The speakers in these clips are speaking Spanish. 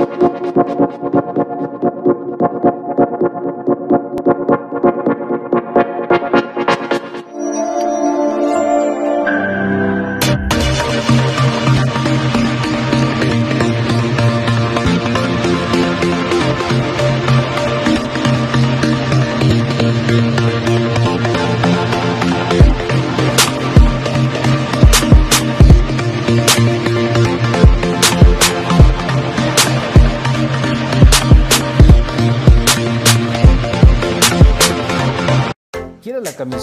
¿Quieres la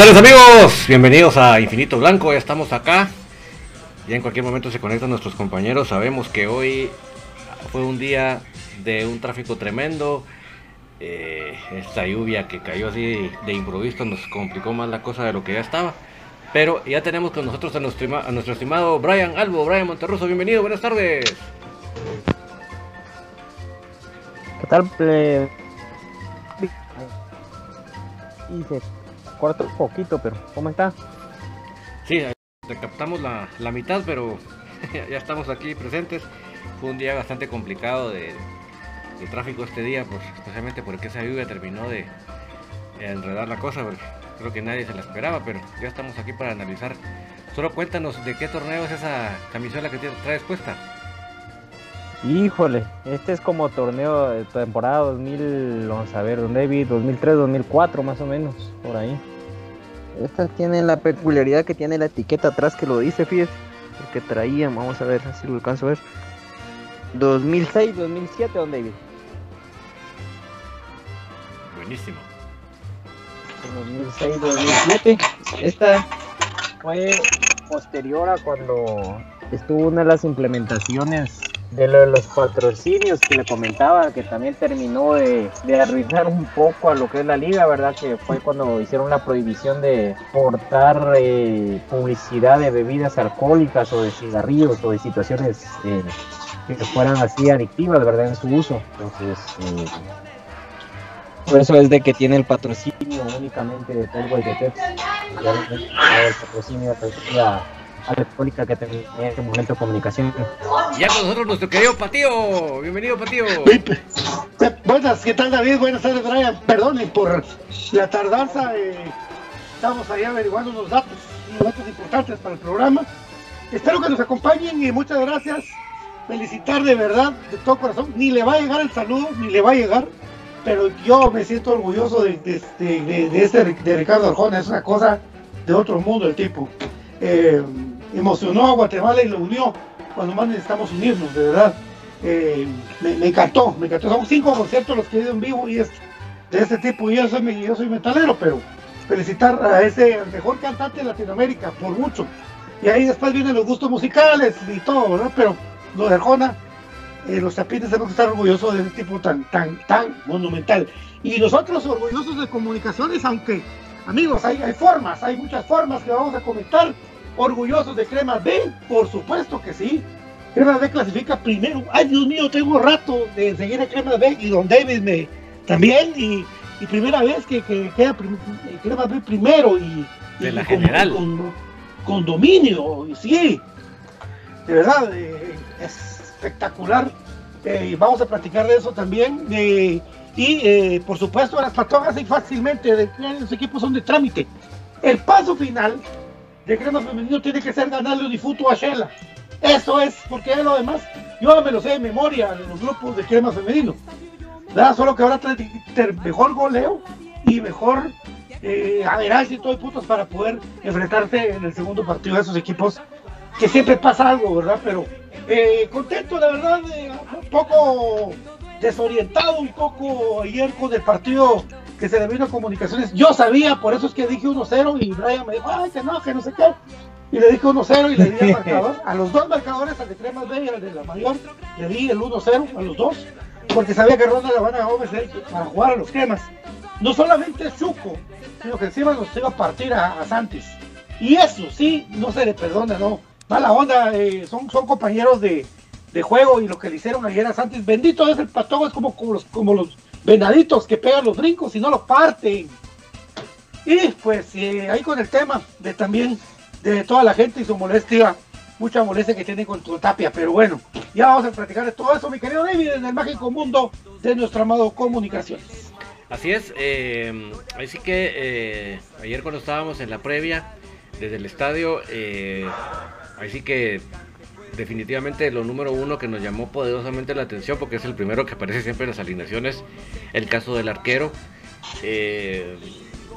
tardes amigos, bienvenidos a Infinito Blanco, ya estamos acá. Ya en cualquier momento se conectan nuestros compañeros. Sabemos que hoy fue un día de un tráfico tremendo. Eh, esta lluvia que cayó así de improviso nos complicó más la cosa de lo que ya estaba. Pero ya tenemos con nosotros a nuestro, estimado Brian Albo, Brian Monterroso, bienvenido, buenas tardes. ¿Qué tal? Eh, corta un poquito, pero ¿cómo está? Sí, te captamos la, la mitad, pero ya estamos aquí presentes. Fue un día bastante complicado de, de tráfico este día, pues, especialmente porque esa lluvia terminó de, enredar la cosa, porque creo que nadie se la esperaba, pero ya estamos aquí para analizar. Solo cuéntanos de qué torneo es esa camisola que traes puesta. Híjole, este es como torneo de temporada 2000, vamos a ver, don David, 2003, 2004 más o menos, por ahí. Esta tiene la peculiaridad que tiene la etiqueta atrás que lo dice, fíjese, porque traía, vamos a ver si lo alcanzo a ver. 2006, 2007, don David. Buenísimo. 2006, 2007. Esta fue posterior a cuando estuvo una de las implementaciones de lo de los patrocinios que le comentaba, que también terminó de, de, arruinar un poco a lo que es la liga, ¿verdad? Que fue cuando hicieron la prohibición de portar eh, publicidad de bebidas alcohólicas o de cigarrillos o de situaciones eh, que fueran así adictivas, ¿verdad? En su uso. Entonces, eh, por eso es de que tiene el patrocinio únicamente de Telway de Pepsi. El patrocinio de la que tenía en este momento de comunicación. Ya con nosotros nuestro querido Patío. Bienvenido, Patío. Buenas, ¿qué tal, David? Buenas tardes, Brian. Perdonen por la tardanza. Eh, estamos ahí averiguando unos datos, unos datos importantes para el programa. Espero que nos acompañen y muchas gracias. Felicitar de verdad, de todo corazón. Ni le va a llegar el saludo, ni le va a llegar. Pero yo me siento orgulloso de, de, de, de este de Ricardo Arjona. Es una cosa de otro mundo el tipo. Eh, emocionó a Guatemala y lo unió cuando más necesitamos unirnos, de verdad. Eh, me, encantó, me encantó. Son cinco conciertos los que he ido en vivo y es de este tipo. Yo soy, yo soy metalero, pero felicitar a ese mejor cantante de Latinoamérica, por mucho. Y ahí después vienen los gustos musicales y todo, ¿verdad? Pero lo de Arjona, eh, los chapines tenemos que estar orgullosos de ese tipo tan, tan, tan monumental. Y nosotros orgullosos de comunicaciones, aunque, amigos, hay, hay formas, hay muchas formas que vamos a comentar orgullosos de Crema B, por supuesto que sí. Crema B clasifica primero. Ay, Dios mío, tengo rato de seguir a Crema B y Don David me también. Y, y primera vez que, que queda prim, Crema B primero y, de y la con, general. Con, con, dominio, y sí. De verdad, eh, es espectacular. Eh, y vamos a platicar de eso también. Eh, y eh, por supuesto, las patogas y fácilmente, de, los equipos son de trámite. El paso final de crema femenino tiene que ser ganarle un difuto a Shela. Eso es, porque lo demás, yo me lo sé de memoria de los grupos de crema femenino. ¿verdad? Solo que ahora trae mejor goleo y mejor eh, y todo de puntos para poder enfrentarse en el segundo partido de esos equipos que siempre pasa algo, ¿verdad? Pero eh, contento, la verdad, un poco desorientado, un poco ayer con el partido que se le vino comunicaciones. Yo sabía, por eso es que dije 1-0 y Brian me dijo, ay, que no, que no sé qué. Y le dije 1-0 y le di el marcador. A los dos marcadores, al de Cremas B y al de la mayor, le di el 1-0 a los dos, porque sabía que Ronda la van a Gómez para jugar a los cremas. No solamente Chuco, sino que encima nos iba a partir a, a Santis. Y eso sí, no se le perdona, no. Mala onda, eh, son, son compañeros de, de juego y lo que le hicieron ayer a Santis. Bendito es el patogo, es como, como los venaditos que pegan los brincos y no los parten. Y pues eh, ahí con el tema de también de toda la gente y su molestia, mucha molestia que tienen con tu tapia, pero bueno, ya vamos a platicar de todo eso, mi querido David, en el mágico mundo de nuestro amado Comunicaciones. Así es, eh, así que eh, ayer cuando estábamos en la previa desde el estadio, eh, así que definitivamente lo número uno que nos llamó poderosamente la atención porque es el primero que aparece siempre en las alineaciones, el caso del arquero. Eh,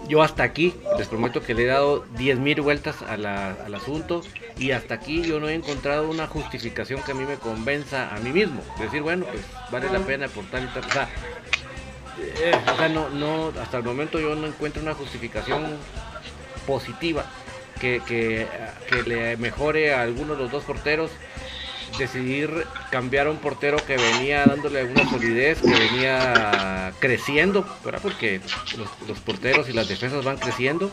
yo hasta aquí, les prometo que le he dado 10.000 vueltas a la, al asunto y hasta aquí yo no he encontrado una justificación que a mí me convenza a mí mismo. Decir, bueno, pues vale la pena por tal y tal. Eh, o sea no, no, hasta el momento yo no encuentro una justificación positiva que, que, le mejore a alguno de los dos porteros decidir cambiar a un portero que venía dándole una solidez, que venía creciendo, ¿verdad? porque los, porteros y las defensas van creciendo,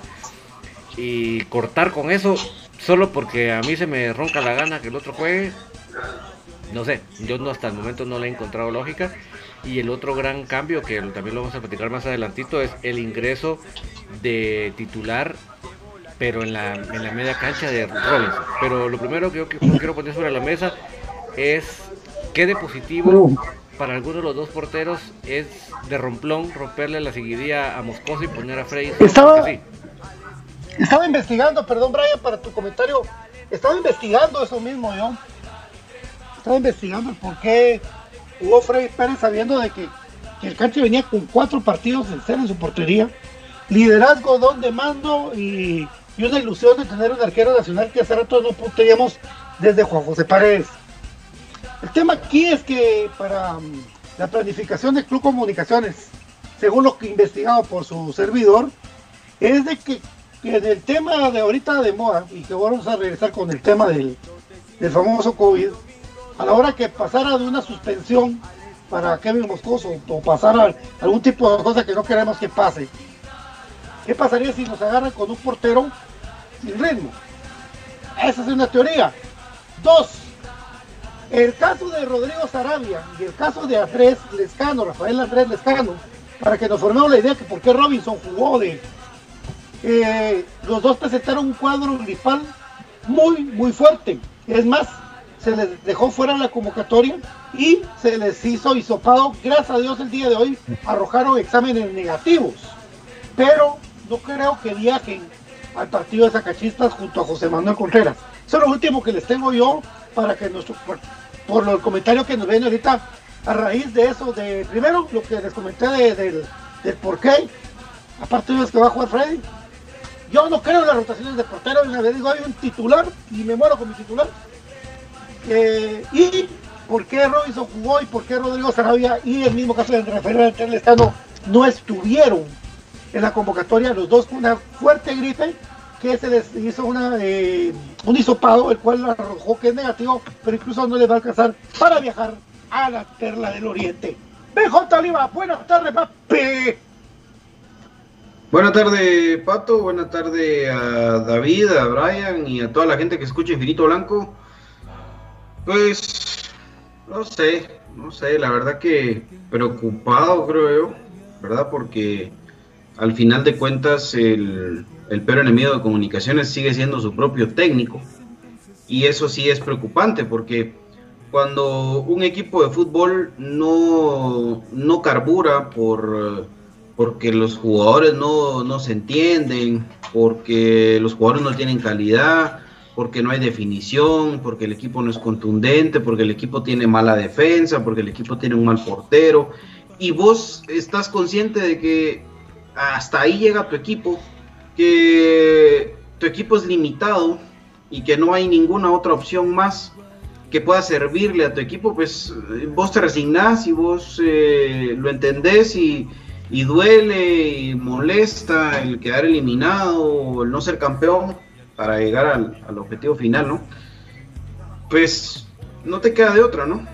y cortar con eso solo porque a mí se me ronca la gana que el otro juegue, no sé, yo no hasta el momento no le he encontrado lógica. Y el otro gran cambio, que también lo vamos a platicar más adelantito, es el ingreso de titular pero en la, en la media cancha de Robinson. Pero lo primero que yo quiero poner sobre la mesa es qué de positivo para alguno de los dos porteros es de romplón romperle la seguidilla a Moscoso y poner a Frey. Estaba, estaba investigando, perdón Brian, para tu comentario, estaba investigando eso mismo yo. Estaba investigando por qué hubo Frey Pérez sabiendo de que, el canche venía con cuatro partidos en cero en su portería, liderazgo, don de mando y y una ilusión de tener un arquero nacional que hace rato no teníamos desde Juan José Paredes. El tema aquí es que para mm, la planificación del Club Comunicaciones, según lo que investigado por su servidor, es de que, en el tema de ahorita de moda, y que vamos a regresar con el tema del, del famoso COVID, a la hora que pasara de una suspensión para Kevin Moscoso o pasara algún tipo de cosa que no queremos que pase, ¿Qué pasaría si nos agarran con un portero sin ritmo? Esa es una teoría. Dos, el caso de Rodrigo Sarabia y el caso de Andrés Lescano, Rafael Andrés Lescano, para que nos formemos la idea que por qué Robinson jugó de... Eh, los dos presentaron un cuadro gripal muy, muy fuerte. Es más, se les dejó fuera la convocatoria y se les hizo hisopado. Gracias a Dios el día de hoy arrojaron exámenes negativos. Pero no creo que viajen al partido de Zacachistas junto a José Manuel Contreras. Eso es lo último que les tengo yo para que nuestro, por, los comentarios que nos ven ahorita, a raíz de eso, de primero lo que les comenté del, por qué, aparte de que va a jugar Freddy, yo no creo en las rotaciones de portero, una digo, hay un titular y me muero con mi titular. Y por qué Robinson jugó y por qué Rodrigo Sarabia y el mismo caso de Rafael Estado no estuvieron en la convocatoria, los dos con una fuerte gripe, que se les hizo una, eh, un hisopado, el cual arrojó que es negativo, pero incluso no les va a alcanzar para viajar a la perla del oriente. BJ Oliva, buenas tardes, papi. Buenas tardes, Pato. Buenas tardes a David, a Brian y a toda la gente que escucha Infinito Blanco. Pues, no sé, no sé, la verdad que preocupado creo yo, ¿verdad? Porque al final de cuentas el, el peor enemigo de comunicaciones sigue siendo su propio técnico. Y eso sí es preocupante porque cuando un equipo de fútbol no, no carbura por, porque los jugadores no, no se entienden, porque los jugadores no tienen calidad, porque no hay definición, porque el equipo no es contundente, porque el equipo tiene mala defensa, porque el equipo tiene un mal portero, y vos estás consciente de que hasta ahí llega tu equipo, que tu equipo es limitado y que no hay ninguna otra opción más que pueda servirle a tu equipo, pues vos te resignás y vos eh, lo entendés y, duele y molesta el quedar eliminado o el no ser campeón para llegar al, al objetivo final, ¿no? Pues no te queda de otra, ¿no?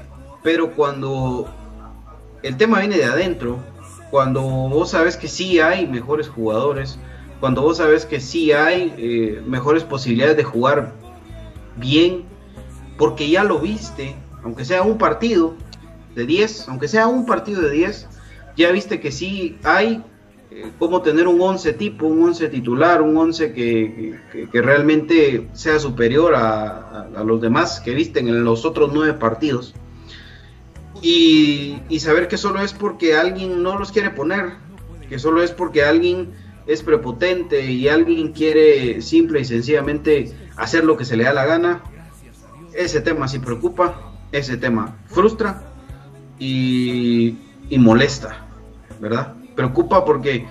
Pero cuando el tema viene de adentro, cuando vos sabes que sí hay mejores jugadores, cuando vos sabes que sí hay eh, mejores posibilidades de jugar bien, porque ya lo viste, aunque sea un partido de 10, aunque sea un partido de 10, ya viste que sí hay eh, cómo tener un 11 tipo, un 11 titular, un 11 que, realmente sea superior a, a, los demás que visten en los otros nueve partidos y, saber que solo es porque alguien no los quiere poner, que solo es porque alguien es prepotente y alguien quiere simple y sencillamente hacer lo que se le da la gana, ese tema sí preocupa, ese tema frustra y, y molesta, ¿verdad? Preocupa porque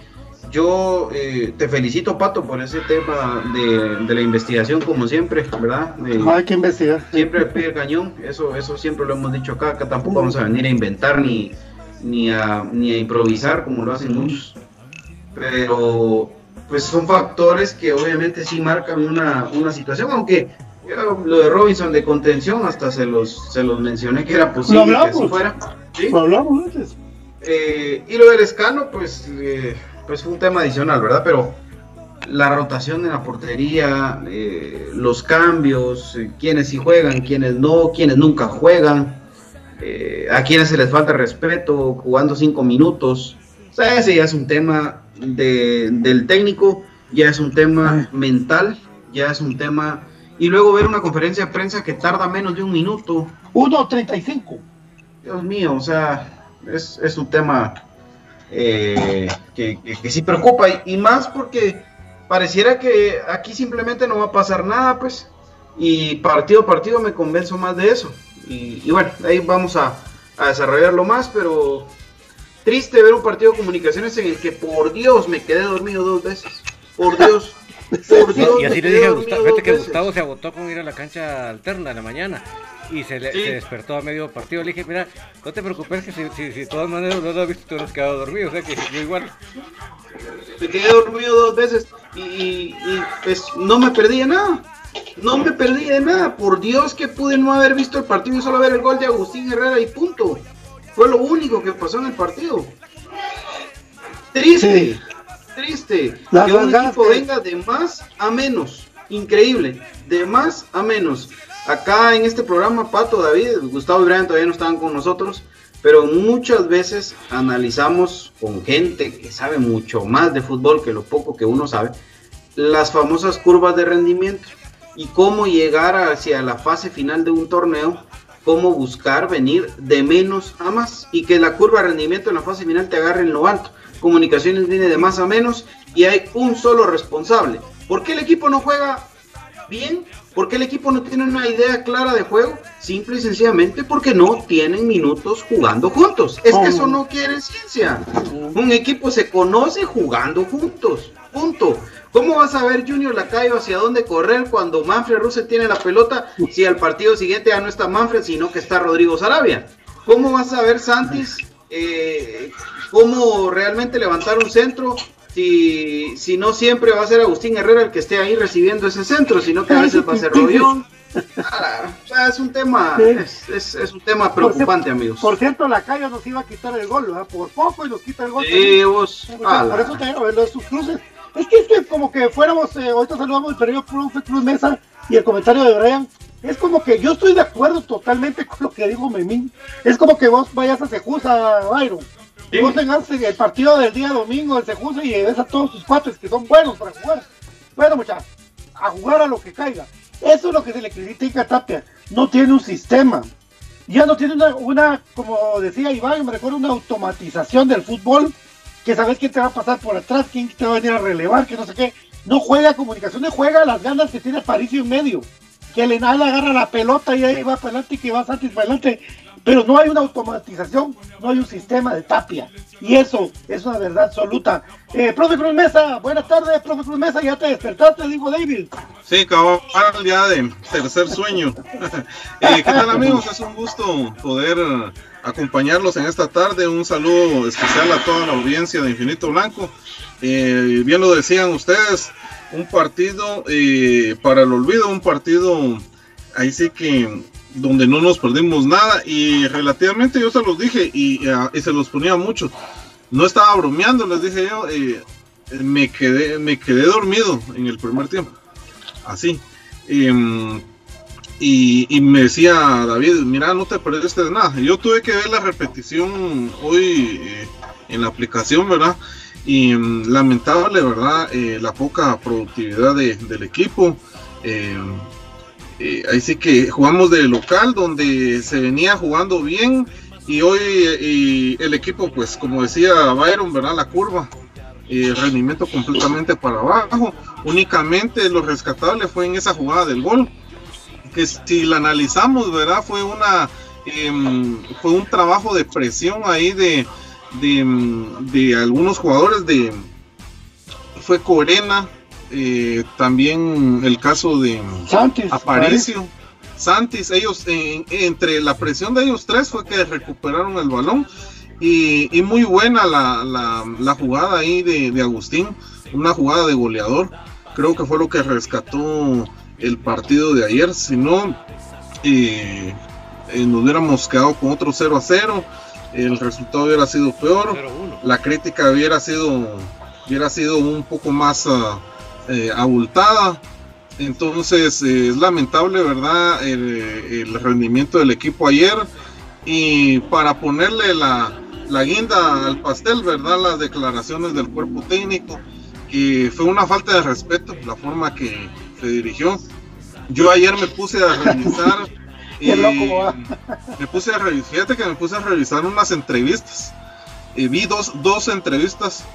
yo eh, te felicito, Pato, por ese tema de, la investigación, como siempre, ¿verdad? hay que investigar. Siempre al pie cañón, eso, eso siempre lo hemos dicho acá. Acá tampoco vamos a venir a inventar ni, ni, a, ni a improvisar, como lo hacen muchos. Pero pues son factores que obviamente sí marcan una, una situación, aunque lo de Robinson de contención hasta se los, se los mencioné que era posible que así fuera. Lo hablamos antes. Eh, y lo del escano, pues, eh, pues fue un tema adicional, ¿verdad? Pero la rotación en la portería, eh, los cambios, quienes sí juegan, quienes no, quienes nunca juegan, a quienes se les falta respeto, jugando cinco minutos. O sea, ese ya es un tema de, del técnico, ya es un tema mental, ya es un tema... Y luego ver una conferencia de prensa que tarda menos de un minuto. 1.35. Dios mío, o sea, es, es un tema eh, que, que, sí preocupa y, más porque pareciera que aquí simplemente no va a pasar nada, pues, y partido a partido me convenzo más de eso. Y, y bueno, ahí vamos a, a, desarrollarlo más, pero triste ver un partido de comunicaciones en el que por Dios me quedé dormido dos veces. Por Dios. Por Dios. Y así le dije a Gustavo, fíjate que Gustavo se agotó con ir a la cancha alterna en la mañana y se, le, despertó a medio partido. Le dije, mira, no te preocupes que si, si, si de todas maneras no lo has visto, te has quedado dormido. O sea que yo igual. Me quedé dormido dos veces y, y, pues no me perdí de nada. No me perdí de nada. Por Dios que pude no haber visto el partido y solo ver el gol de Agustín Herrera y punto. Fue lo único que pasó en el partido. Triste, triste. que un equipo venga de más a menos. Increíble. De más a menos. Acá en este programa, Pato, David, Gustavo y Brian todavía no estaban con nosotros, pero muchas veces analizamos con gente que sabe mucho más de fútbol que lo poco que uno sabe, las famosas curvas de rendimiento y cómo llegar hacia la fase final de un torneo, cómo buscar venir de menos a más y que la curva de rendimiento en la fase final te agarre en lo alto. Comunicaciones viene de más a menos y hay un solo responsable. ¿Por qué el equipo no juega bien? porque el equipo no tiene una idea clara de juego? Simple y sencillamente porque no tienen minutos jugando juntos. Es que eso no quiere ciencia. Un equipo se conoce jugando juntos. Punto. ¿Cómo vas a ver Junior Lacayo hacia dónde correr cuando Manfred Ruse tiene la pelota si al partido siguiente ya no está Manfred, sino que está Rodrigo Sarabia? ¿Cómo vas a ver Santis eh, cómo realmente levantar un centro si, si no siempre va a ser Agustín Herrera el que esté ahí recibiendo ese centro, sino que a veces va a ser Rodión. Ah, o sea, es un tema, es, es, un tema preocupante, amigos. Por cierto, la calle nos iba a quitar el gol, ¿verdad? Por poco y nos quita el gol. Sí, vos, por, eso te digo, los sus cruces. Es que es como que fuéramos, eh, ahorita saludamos el periodo profe Cruz Mesa y el comentario de Brian. Es como que yo estoy de acuerdo totalmente con lo que dijo Memín. Es como que vos vayas a Sejusa, Byron vos tengas el partido del día domingo, el Sejusa, y ves a todos sus cuates que son buenos para jugar. Bueno, muchachos, a jugar a lo que caiga. Eso es lo que se le critica a Tapia. No tiene un sistema. Ya no tiene una, como decía Iván, me recuerdo una automatización del fútbol, que sabes quién te va a pasar por atrás, quién te va a venir a relevar, que no sé qué. No juega comunicaciones, juega las ganas que tiene Paricio en medio. Que el Enal agarra la pelota y ahí va para adelante y que va Santis para adelante pero no hay una automatización, no hay un sistema de tapia. Y eso es una verdad absoluta. Eh, profe Cruz Mesa, buenas tardes, profe Cruz Mesa, ya te despertaste, digo David. Sí, cabal, ya de tercer sueño. eh, ¿Qué tal amigos? Es un gusto poder acompañarlos en esta tarde. Un saludo especial a toda la audiencia de Infinito Blanco. Eh, bien lo decían ustedes, un partido eh, para el olvido, un partido ahí sí que donde no nos perdimos nada y relativamente yo se los dije y, se los ponía mucho. No estaba bromeando, les dije yo, eh, me, quedé, me quedé dormido en el primer tiempo. Así. Em, y, me decía David, mira, no te perdiste de nada. Yo tuve que ver la repetición hoy eh, en la aplicación, ¿verdad? Y em, lamentable, ¿verdad? Eh, la poca productividad del equipo. Em, eh, ahí sí que jugamos de local donde se venía jugando bien y hoy el equipo pues como decía Byron, ¿verdad? La curva, eh, rendimiento completamente para abajo. Únicamente lo rescatable fue en esa jugada del gol, que si la analizamos, ¿verdad? Fue una em, fue un trabajo de presión ahí de, de, de algunos jugadores de fue Corena, eh, también el caso de Santis, Aparicio, Santis, ellos entre la presión de ellos tres fue que recuperaron el balón Y, muy buena la, jugada ahí de, Agustín, una jugada de goleador. Creo que fue lo que rescató el partido de ayer. Si no, eh, eh, nos hubiéramos quedado con otro 0 a 0. El resultado hubiera sido peor. La crítica hubiera sido, hubiera sido un poco más ah, eh, abultada. Entonces es lamentable, ¿verdad? El, rendimiento del equipo ayer. Y para ponerle la, la guinda al pastel, ¿verdad? Las declaraciones del cuerpo técnico, que fue una falta de respeto la forma que se dirigió. Yo ayer me puse a revisar. y me puse a revisar, fíjate que me puse a revisar unas entrevistas. vi dos, dos entrevistas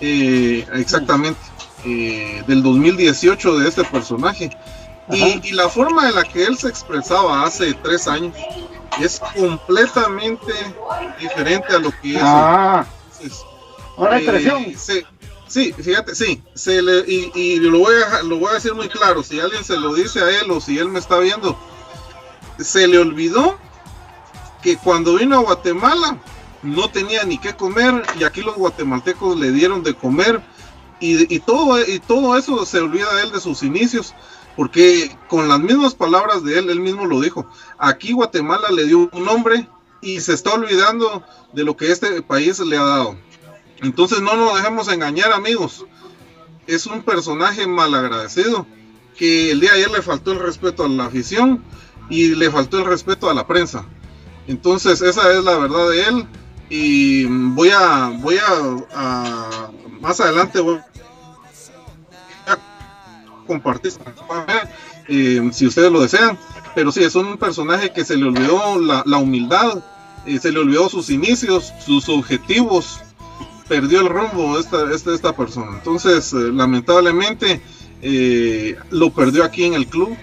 eh, exactamente eh, del 2018 de este personaje. Y, y, la forma en la que él se expresaba hace tres años es completamente diferente a lo que es. Ah, una expresión. Eh, sí, fíjate, sí, se le, y, y, lo, voy a, lo voy a decir muy claro, si alguien se lo dice a él o si él me está viendo, se le olvidó que cuando vino a Guatemala no tenía ni qué comer y aquí los guatemaltecos le dieron de comer y, todo, y todo eso se olvida él de sus inicios porque con las mismas palabras de él, él mismo lo dijo, aquí Guatemala le dio un nombre y se está olvidando de lo que este país le ha dado. Entonces no nos dejemos engañar amigos, es un personaje malagradecido que el día de ayer le faltó el respeto a la afición y le faltó el respeto a la prensa. Entonces esa es la verdad de él y voy a, voy a, más adelante voy compartir eh, si ustedes lo desean. Pero sí, es un personaje que se le olvidó la, humildad, eh, se le olvidó sus inicios, sus objetivos, perdió el rumbo esta, esta, esta persona. Entonces, eh, lamentablemente, lo perdió aquí en el club.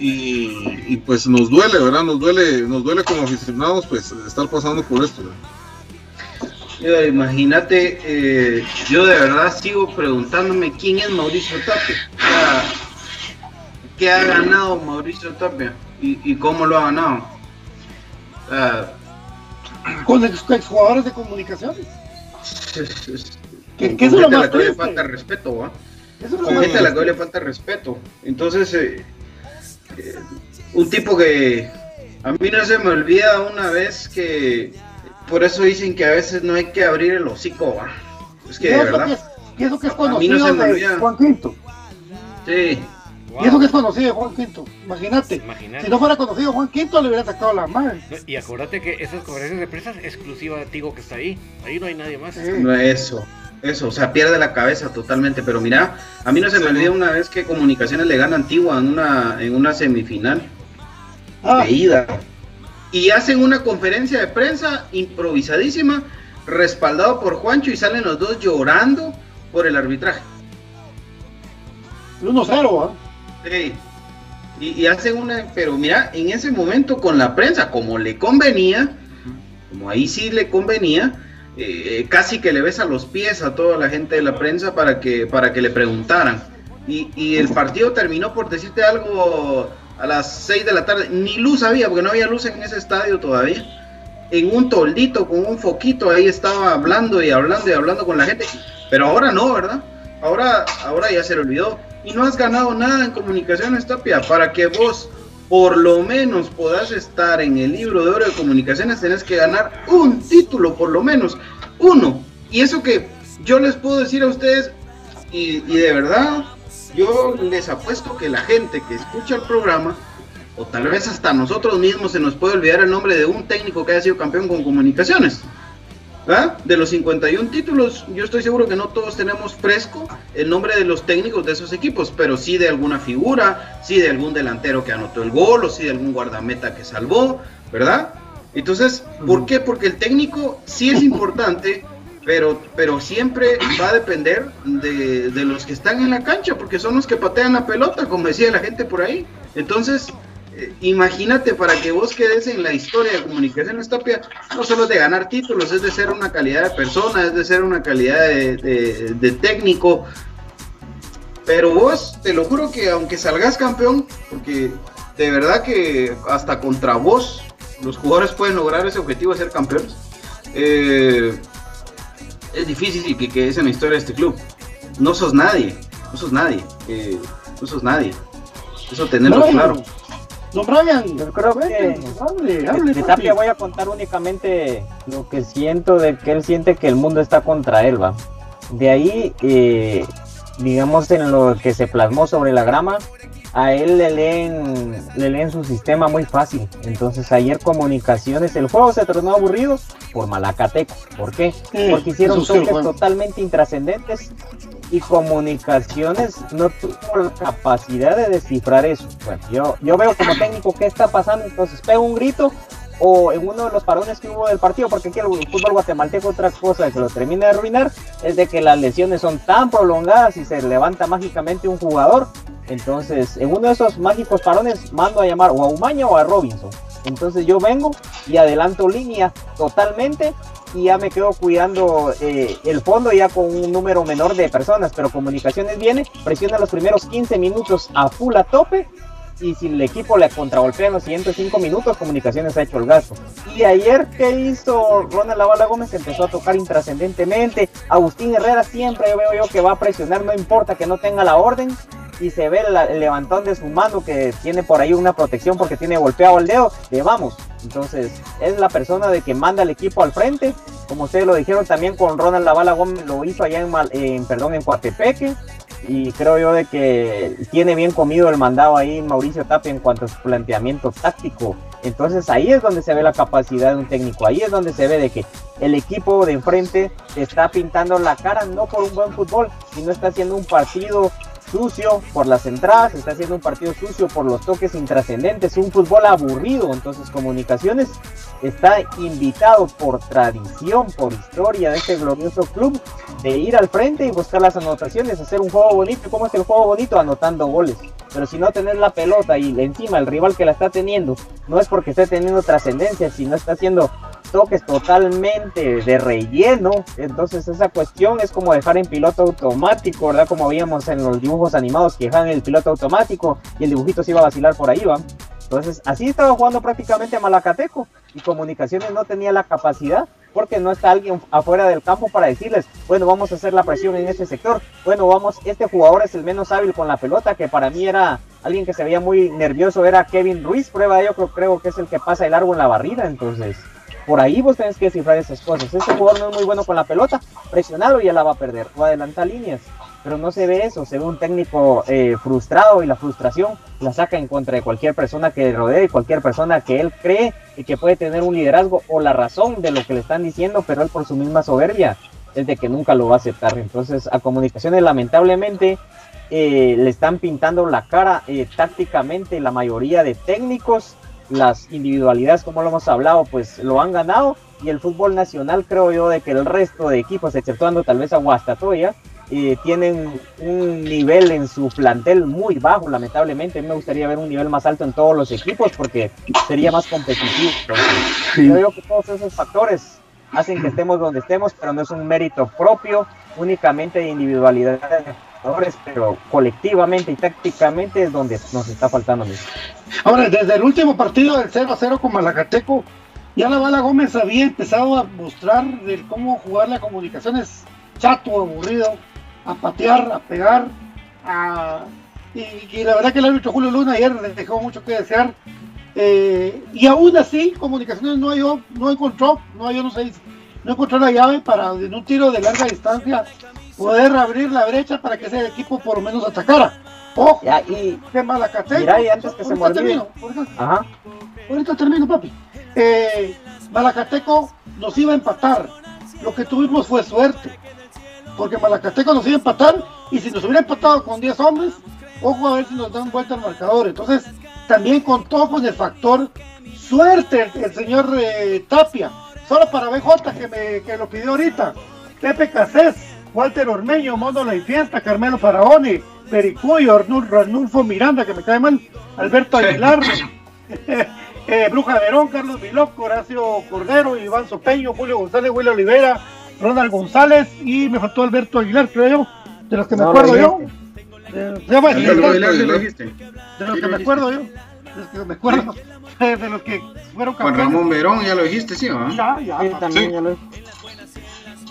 Y, pues nos duele, ¿verdad? Nos duele, nos duele como aficionados, pues estar pasando por esto. Imagínate, eh, yo de verdad sigo preguntándome quién es Mauricio Tapia. ¿Qué ha ganado Mauricio Tapia? ¿Y, cómo lo ha ganado? Con exjugadores de comunicaciones. ¿Qué, es lo más que le falta respeto, ¿va? Con gente a la que le falta respeto. Entonces, eh, eh, un tipo que a mí no se me olvida una vez que por eso dicen que a veces no hay que abrir el hocico, ¿va? Es que de verdad. y eso que es conocido de Juan Quinto. Sí. Y eso que es conocido de Juan Quinto. Imagínate. Si no fuera conocido Juan Quinto, le hubiera sacado la mano. y acuérdate que esas conferencias de prensa es exclusiva de Tigo que está ahí. Ahí no hay nadie más. No, eso. Eso, o sea, pierde la cabeza totalmente. Pero mira, a mí no se me olvida una vez que Comunicaciones le gana Antigua en una, en una semifinal. Ah. De ida y hacen una conferencia de prensa improvisadísima, respaldado por Juancho y salen los dos llorando por el arbitraje. 1-0, Sí. Y, hacen una, pero mira, en ese momento con la prensa, como le convenía, como ahí sí le convenía, eh, casi que le besa los pies a toda la gente de la prensa para que, para que le preguntaran. Y, y el partido terminó por decirte algo a las 6 de la tarde. Ni luz había, porque no había luz en ese estadio todavía. En un toldito con un foquito ahí estaba hablando y hablando y hablando con la gente. Pero ahora no, ¿verdad? Ahora, ahora ya se le olvidó. Y no has ganado nada en comunicaciones, Tapia. Para que vos por lo menos puedas estar en el libro de oro de comunicaciones, tenés que ganar un título, por lo menos. Uno. Y eso que yo les puedo decir a ustedes, y de verdad, yo les apuesto que la gente que escucha el programa, o tal vez hasta nosotros mismos se nos puede olvidar el nombre de un técnico que haya sido campeón con comunicaciones. ¿verdad? De los 51 títulos, yo estoy seguro que no todos tenemos fresco el nombre de los técnicos de esos equipos, pero sí de alguna figura, sí de algún delantero que anotó el gol, o sí de algún guardameta que salvó, ¿verdad? Entonces, ¿por qué? Porque el técnico sí es importante, pero, pero siempre va a depender de, los que están en la cancha, porque son los que patean la pelota, como decía la gente por ahí. Entonces, eh, imagínate para que vos quedes en la historia de comunicación Tapia, no solo es de ganar títulos, es de ser una calidad de persona, es de ser una calidad de, de técnico. Pero vos, te lo juro que aunque salgas campeón, porque de verdad que hasta contra vos los jugadores pueden lograr ese objetivo de ser campeones eh, es difícil que quedes en la historia de este club. No sos nadie, no sos nadie, eh, no sos nadie. Eso tenerlo claro. Don Brian, Yo creo que hable, hable, de papi. Tapia voy a contar únicamente lo que siento de que él siente que el mundo está contra él, va. De ahí, eh, digamos en lo que se plasmó sobre la grama, a él le leen, le leen su sistema muy fácil. Entonces ayer comunicaciones, el juego se tornó aburrido por Malacateco. ¿Por qué? Sí, Porque hicieron toques totalmente intrascendentes y comunicaciones no tuvo la capacidad de descifrar eso. Bueno, yo, yo veo como técnico qué está pasando, entonces pego un grito o en uno de los parones que hubo del partido, porque aquí el fútbol guatemalteco otra cosa que lo termina de arruinar es de que las lesiones son tan prolongadas y se levanta mágicamente un jugador. Entonces, en uno de esos mágicos parones mando a llamar o a Umaña o a Robinson. Entonces yo vengo y adelanto línea totalmente y ya me quedo cuidando eh, el fondo ya con un número menor de personas, pero comunicaciones viene, presiona los primeros 15 minutos a full a tope y si el equipo le contragolpea en los siguientes 5 minutos, comunicaciones ha hecho el gasto. Y ayer, ¿qué hizo Ronald Lavala Gómez? Empezó a tocar intrascendentemente. Agustín Herrera siempre veo yo que va a presionar, no importa que no tenga la orden. Y se ve el levantón de su mano que tiene por ahí una protección porque tiene golpeado el dedo. Le vamos. Entonces, es la persona de que manda al equipo al frente. Como ustedes lo dijeron también con Ronald Lavala Gómez, lo hizo allá en, en perdón, en Coatepeque y creo yo de que tiene bien comido el mandado ahí Mauricio Tapia en cuanto a su planteamiento táctico. Entonces ahí es donde se ve la capacidad de un técnico, ahí es donde se ve de que el equipo de enfrente te está pintando la cara no por un buen fútbol, sino está haciendo un partido sucio por las entradas, está haciendo un partido sucio por los toques intrascendentes, un fútbol aburrido, entonces comunicaciones está invitado por tradición, por historia de este glorioso club, de ir al frente y buscar las anotaciones, hacer un juego bonito. ¿Y ¿Cómo es el juego bonito? Anotando goles. Pero si no tenés la pelota y encima el rival que la está teniendo, no es porque esté teniendo trascendencia, sino está haciendo toques totalmente de relleno. Entonces esa cuestión es como dejar en piloto automático, ¿verdad? Como veíamos en los dibujos animados que dejan el piloto automático y el dibujito se iba a vacilar por ahí, ¿va? Entonces así estaba jugando prácticamente a Malacateco y Comunicaciones no tenía la capacidad porque no está alguien afuera del campo para decirles, bueno, vamos a hacer la presión en este sector, bueno, vamos, este jugador es el menos hábil con la pelota, que para mí era alguien que se veía muy nervioso, era Kevin Ruiz, prueba de ello, creo, creo que es el que pasa el largo en la barrida, entonces, por ahí vos tenés que descifrar esas cosas, este jugador no es muy bueno con la pelota, presionalo y ya la va a perder, o adelanta líneas, pero no se ve eso, se ve un técnico eh, frustrado y la frustración la saca en contra de cualquier persona que le rodee cualquier persona que él cree y que puede tener un liderazgo o la razón de lo que le están diciendo, pero él por su misma soberbia es de que nunca lo va a aceptar. Entonces a comunicaciones lamentablemente eh, le están pintando la cara eh, tácticamente la mayoría de técnicos, las individualidades como lo hemos hablado pues lo han ganado y el fútbol nacional creo yo de que el resto de equipos, exceptuando tal vez a Guastatoya, eh, tienen un nivel en su plantel muy bajo, lamentablemente. Me gustaría ver un nivel más alto en todos los equipos porque sería más competitivo. Entonces, Yo digo que todos esos factores hacen que estemos donde estemos, pero no es un mérito propio únicamente de individualidad jugadores, pero colectivamente y tácticamente es donde nos está faltando. Ahora, desde el último partido del 0 a 0 con Malacateco, ya la Bala Gómez había empezado a mostrar de cómo jugar la comunicación es chato, aburrido, a patear, a pegar, a... Y, y la verdad que el árbitro Julio Luna ayer le dejó mucho que desear. Eh, y aún así, comunicaciones no, halló, no encontró, no halló, no sé, no encontró la llave para en un tiro de larga distancia poder abrir la brecha para que ese equipo por lo menos atacara. Ojo, Ya, y que Malacateco. Mira, y antes que se me termino, ahorita- ajá, ahorita termino, papi. Eh, Malacateco nos iba a empatar. Lo que tuvimos fue suerte. Porque Malacateco nos iba a empatar. Y si nos hubiera empatado con 10 hombres, ojo a ver si nos dan vuelta al marcador. Entonces, también contó con el factor suerte el, el señor eh, Tapia. Solo para BJ que, me, que lo pidió ahorita. Pepe Casés, Walter Ormeño, Mondo La Fiesta, Carmelo Faraone, Pericuyo, Arnulfo, Arnulfo Miranda, que me cae mal, Alberto Aguilar, eh, Bruja Verón, Carlos Viloco, Horacio Cordero, Iván Sopeño, Julio González, Willy Olivera, Ronald González y me faltó Alberto Aguilar, creo yo, de los que me No, acuerdo yo. De, Aguilar, ¿sí lo dijiste? de los que me acuerdo yo. me acuerdo de los que fueron Juan Ramón Verón, ya lo dijiste, ¿sí? ¿no? Ya, ya, Sí, también Sí. ya lo-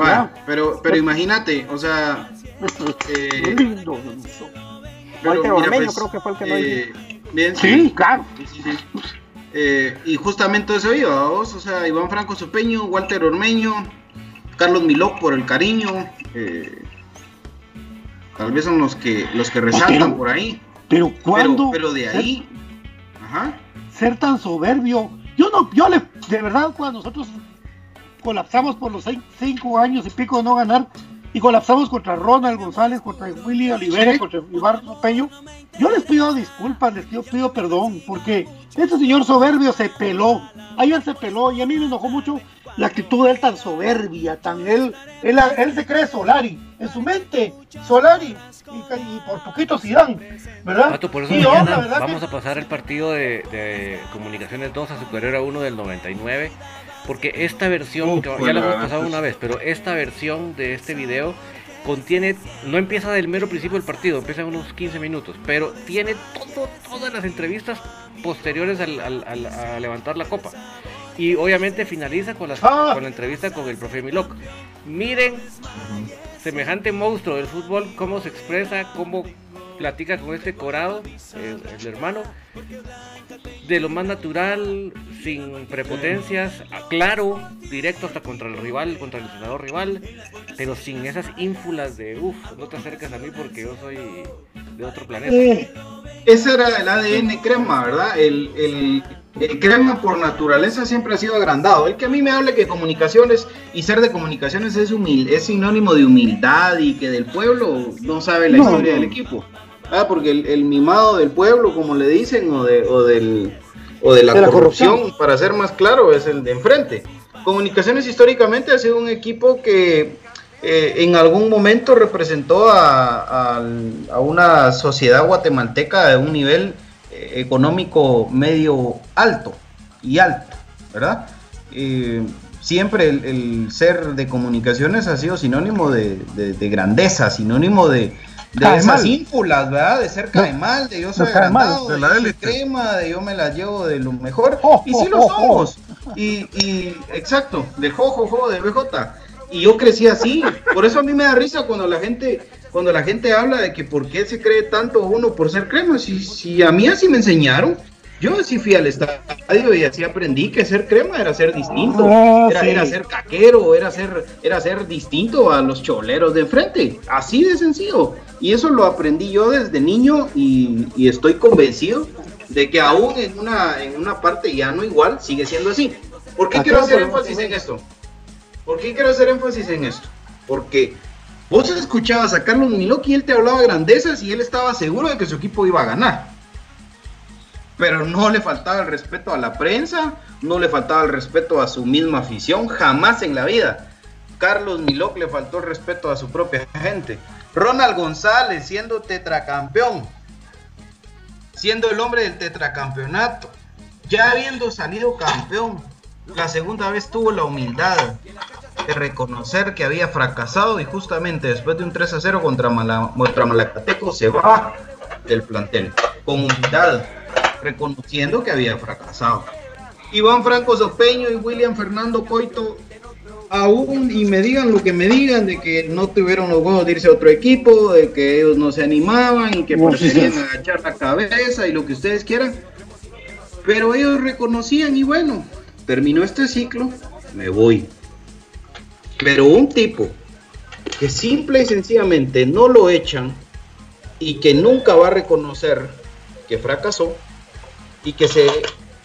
Va, pero, pero imagínate, o sea, eh, lindo. pero mira, Ormeño pues, creo que fue el que lo eh, Bien, Sí, claro. Sí, sí, sí. Eh, y justamente eso iba, vos, o sea, Iván Franco Sopeño, Walter Ormeño, Carlos Milok por el cariño, eh, tal vez son los que los que resaltan Pero- por ahí, Pero cuando pero de ahí, ajá, ser tan soberbio. Yo no, yo le, de verdad, cuando nosotros colapsamos por los seis- cinco años y pico de no ganar, y colapsamos contra Ronald González, contra Willy Olivera, contra Iván Peño, yo les pido disculpas, les pido, pido perdón, porque este señor soberbio se peló, ayer se peló, y a mí me enojó mucho la actitud de él tan soberbia, tan él, él, él se cree Solari, en su mente, Solari, y, y por poquito Zidane, ¿verdad? Pato, por eso Y yo, mañana la verdad que- vamos a pasar el partido de, de Comunicaciones 2 a Superior a 1 del 99. Porque esta versión, Uf, que pues, ya la hemos pasado pues. una vez, pero esta versión de este video contiene, no empieza del mero principio del partido, empieza en unos 15 minutos, pero tiene todo, todas las entrevistas posteriores al, al- al- a levantar la copa. Y obviamente finaliza con la, Ah. con la entrevista con el profe Milok. Miren semejante monstruo del fútbol, cómo se expresa, cómo platica con este corado, el hermano, de lo más natural, sin prepotencias, claro, directo hasta contra el rival, contra el entrenador rival, pero sin esas ínfulas de, uff, no te acercas a mí porque yo soy de otro planeta. Eh, ese era el ADN crema, ¿verdad? El, el, el crema por naturaleza siempre ha sido agrandado. El que a mí me hable que comunicaciones y ser de comunicaciones es, humil, es sinónimo de humildad y que del pueblo no sabe la No, historia no. del equipo. Ah, porque el, el mimado del pueblo, como le dicen, o de, o del, o de la, De la corrupción, corrupción. para ser más claro, es el de enfrente. Comunicaciones históricamente ha sido un equipo que eh, en algún momento representó a, a- a una sociedad guatemalteca de un nivel eh, económico medio alto y alto, ¿verdad? Eh, siempre el, el ser de comunicaciones ha sido sinónimo de, de- de grandeza, sinónimo de, de Cae esas ínfulas, ¿verdad? De ser cae mal, de yo soy mal, agrandado, de de la élite. crema, de yo me la llevo de lo mejor. Oh, y sí oh, lo oh, somos. Y, y exacto, de jojojo, de BJ. Y yo crecí así. Por eso a mí me da risa cuando la gente cuando la gente habla de que por qué se cree tanto uno por ser crema. Si, si a mí así me enseñaron. Yo así fui al estadio y así aprendí que ser crema era ser distinto. Ah, Era, sí. era ser caquero, era ser, era ser distinto a los choleros de enfrente. Así de sencillo. Y eso lo aprendí yo desde niño y, y estoy convencido de que aún en una, en una parte ya no igual, sigue siendo así. ¿Por qué Acá quiero hacer énfasis en esto? ¿Por qué quiero hacer énfasis en esto? Porque vos escuchabas a Carlos Milok y él te hablaba grandezas y él estaba seguro de que su equipo iba a ganar. Pero no le faltaba el respeto a la prensa, no le faltaba el respeto a su misma afición, jamás en la vida. Carlos Milok le faltó el respeto a su propia gente. Ronald González siendo tetracampeón, siendo el hombre del tetracampeonato, ya habiendo salido campeón, la segunda vez tuvo la humildad de reconocer que había fracasado y justamente después de un 3 a 0 contra, Mala- contra Malacateco se va del plantel con humildad, reconociendo que había fracasado. Iván Franco Sopeño y William Fernando Coito aún y me digan lo que me digan de que no tuvieron los huevos de irse a otro equipo, de que ellos no se animaban y que No, sí, preferían sí. agachar la cabeza y lo que ustedes quieran. Pero ellos reconocían y bueno, terminó este ciclo, me voy. Pero un tipo que simple y sencillamente no lo echan y que nunca va a reconocer que fracasó y que se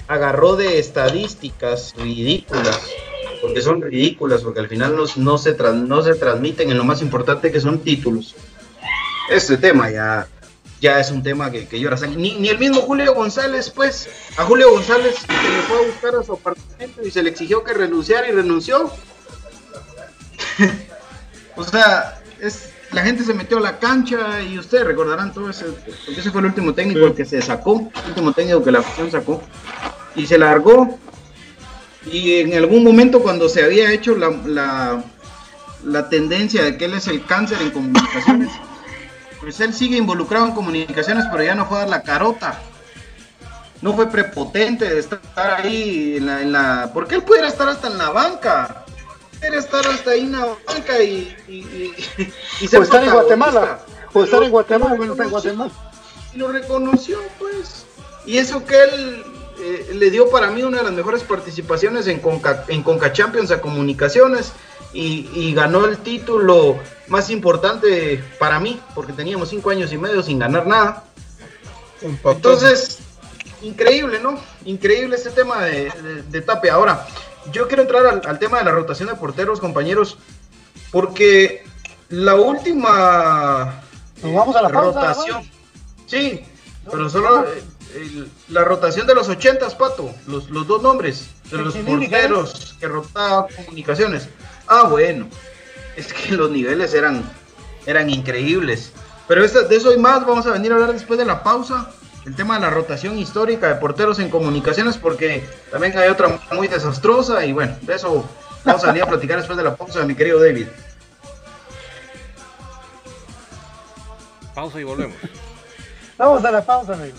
agarró de estadísticas ridículas, porque son ridículas, porque al final los- no, se tras- no se transmiten en lo más importante que son títulos. Este tema ya, ya es un tema que, que llora. Ni, ni el mismo Julio González, pues, a Julio González se le fue a buscar a su apartamento y se le exigió que renunciara y renunció. o sea, es, la gente se metió a la cancha y ustedes recordarán todo ese, porque ese fue el último técnico que se sacó, el último técnico que la afición sacó y se largó. Y en algún momento cuando se había hecho la, la, la tendencia de que él es el cáncer en comunicaciones, pues él sigue involucrado en comunicaciones, pero ya no fue a dar la carota. no fue prepotente de estar ahí en la, en la... Porque él pudiera estar hasta en la banca. Pudiera estar hasta ahí en la banca y... y, y, o estar en Guatemala. O estar en Guatemala, bueno, está en Guatemala. Y lo reconoció, pues. Y eso que él eh, le dio para mí una de las mejores participaciones en Conca, en Conca Champions a Comunicaciones y, y, ganó el título más importante para mí, porque teníamos cinco años y medio sin ganar nada. Entonces, increíble, ¿no? Increíble este tema de, de, Tape. Ahora, yo quiero entrar al, tema de la rotación de porteros, compañeros, porque la última vamos a la rotación, sí, pero solo la rotación de los ochentas, Pato, los, los dos nombres de los porteros que rotaban comunicaciones. Ah, bueno, es que los niveles eran, eran increíbles. Pero de eso y más vamos a venir a hablar después de la pausa. El tema de la rotación histórica de porteros en comunicaciones, porque también hay otra muy desastrosa. Y bueno, de eso vamos a venir a platicar después de la pausa, mi querido David. Pausa y volvemos. Vamos a la pausa, amigos.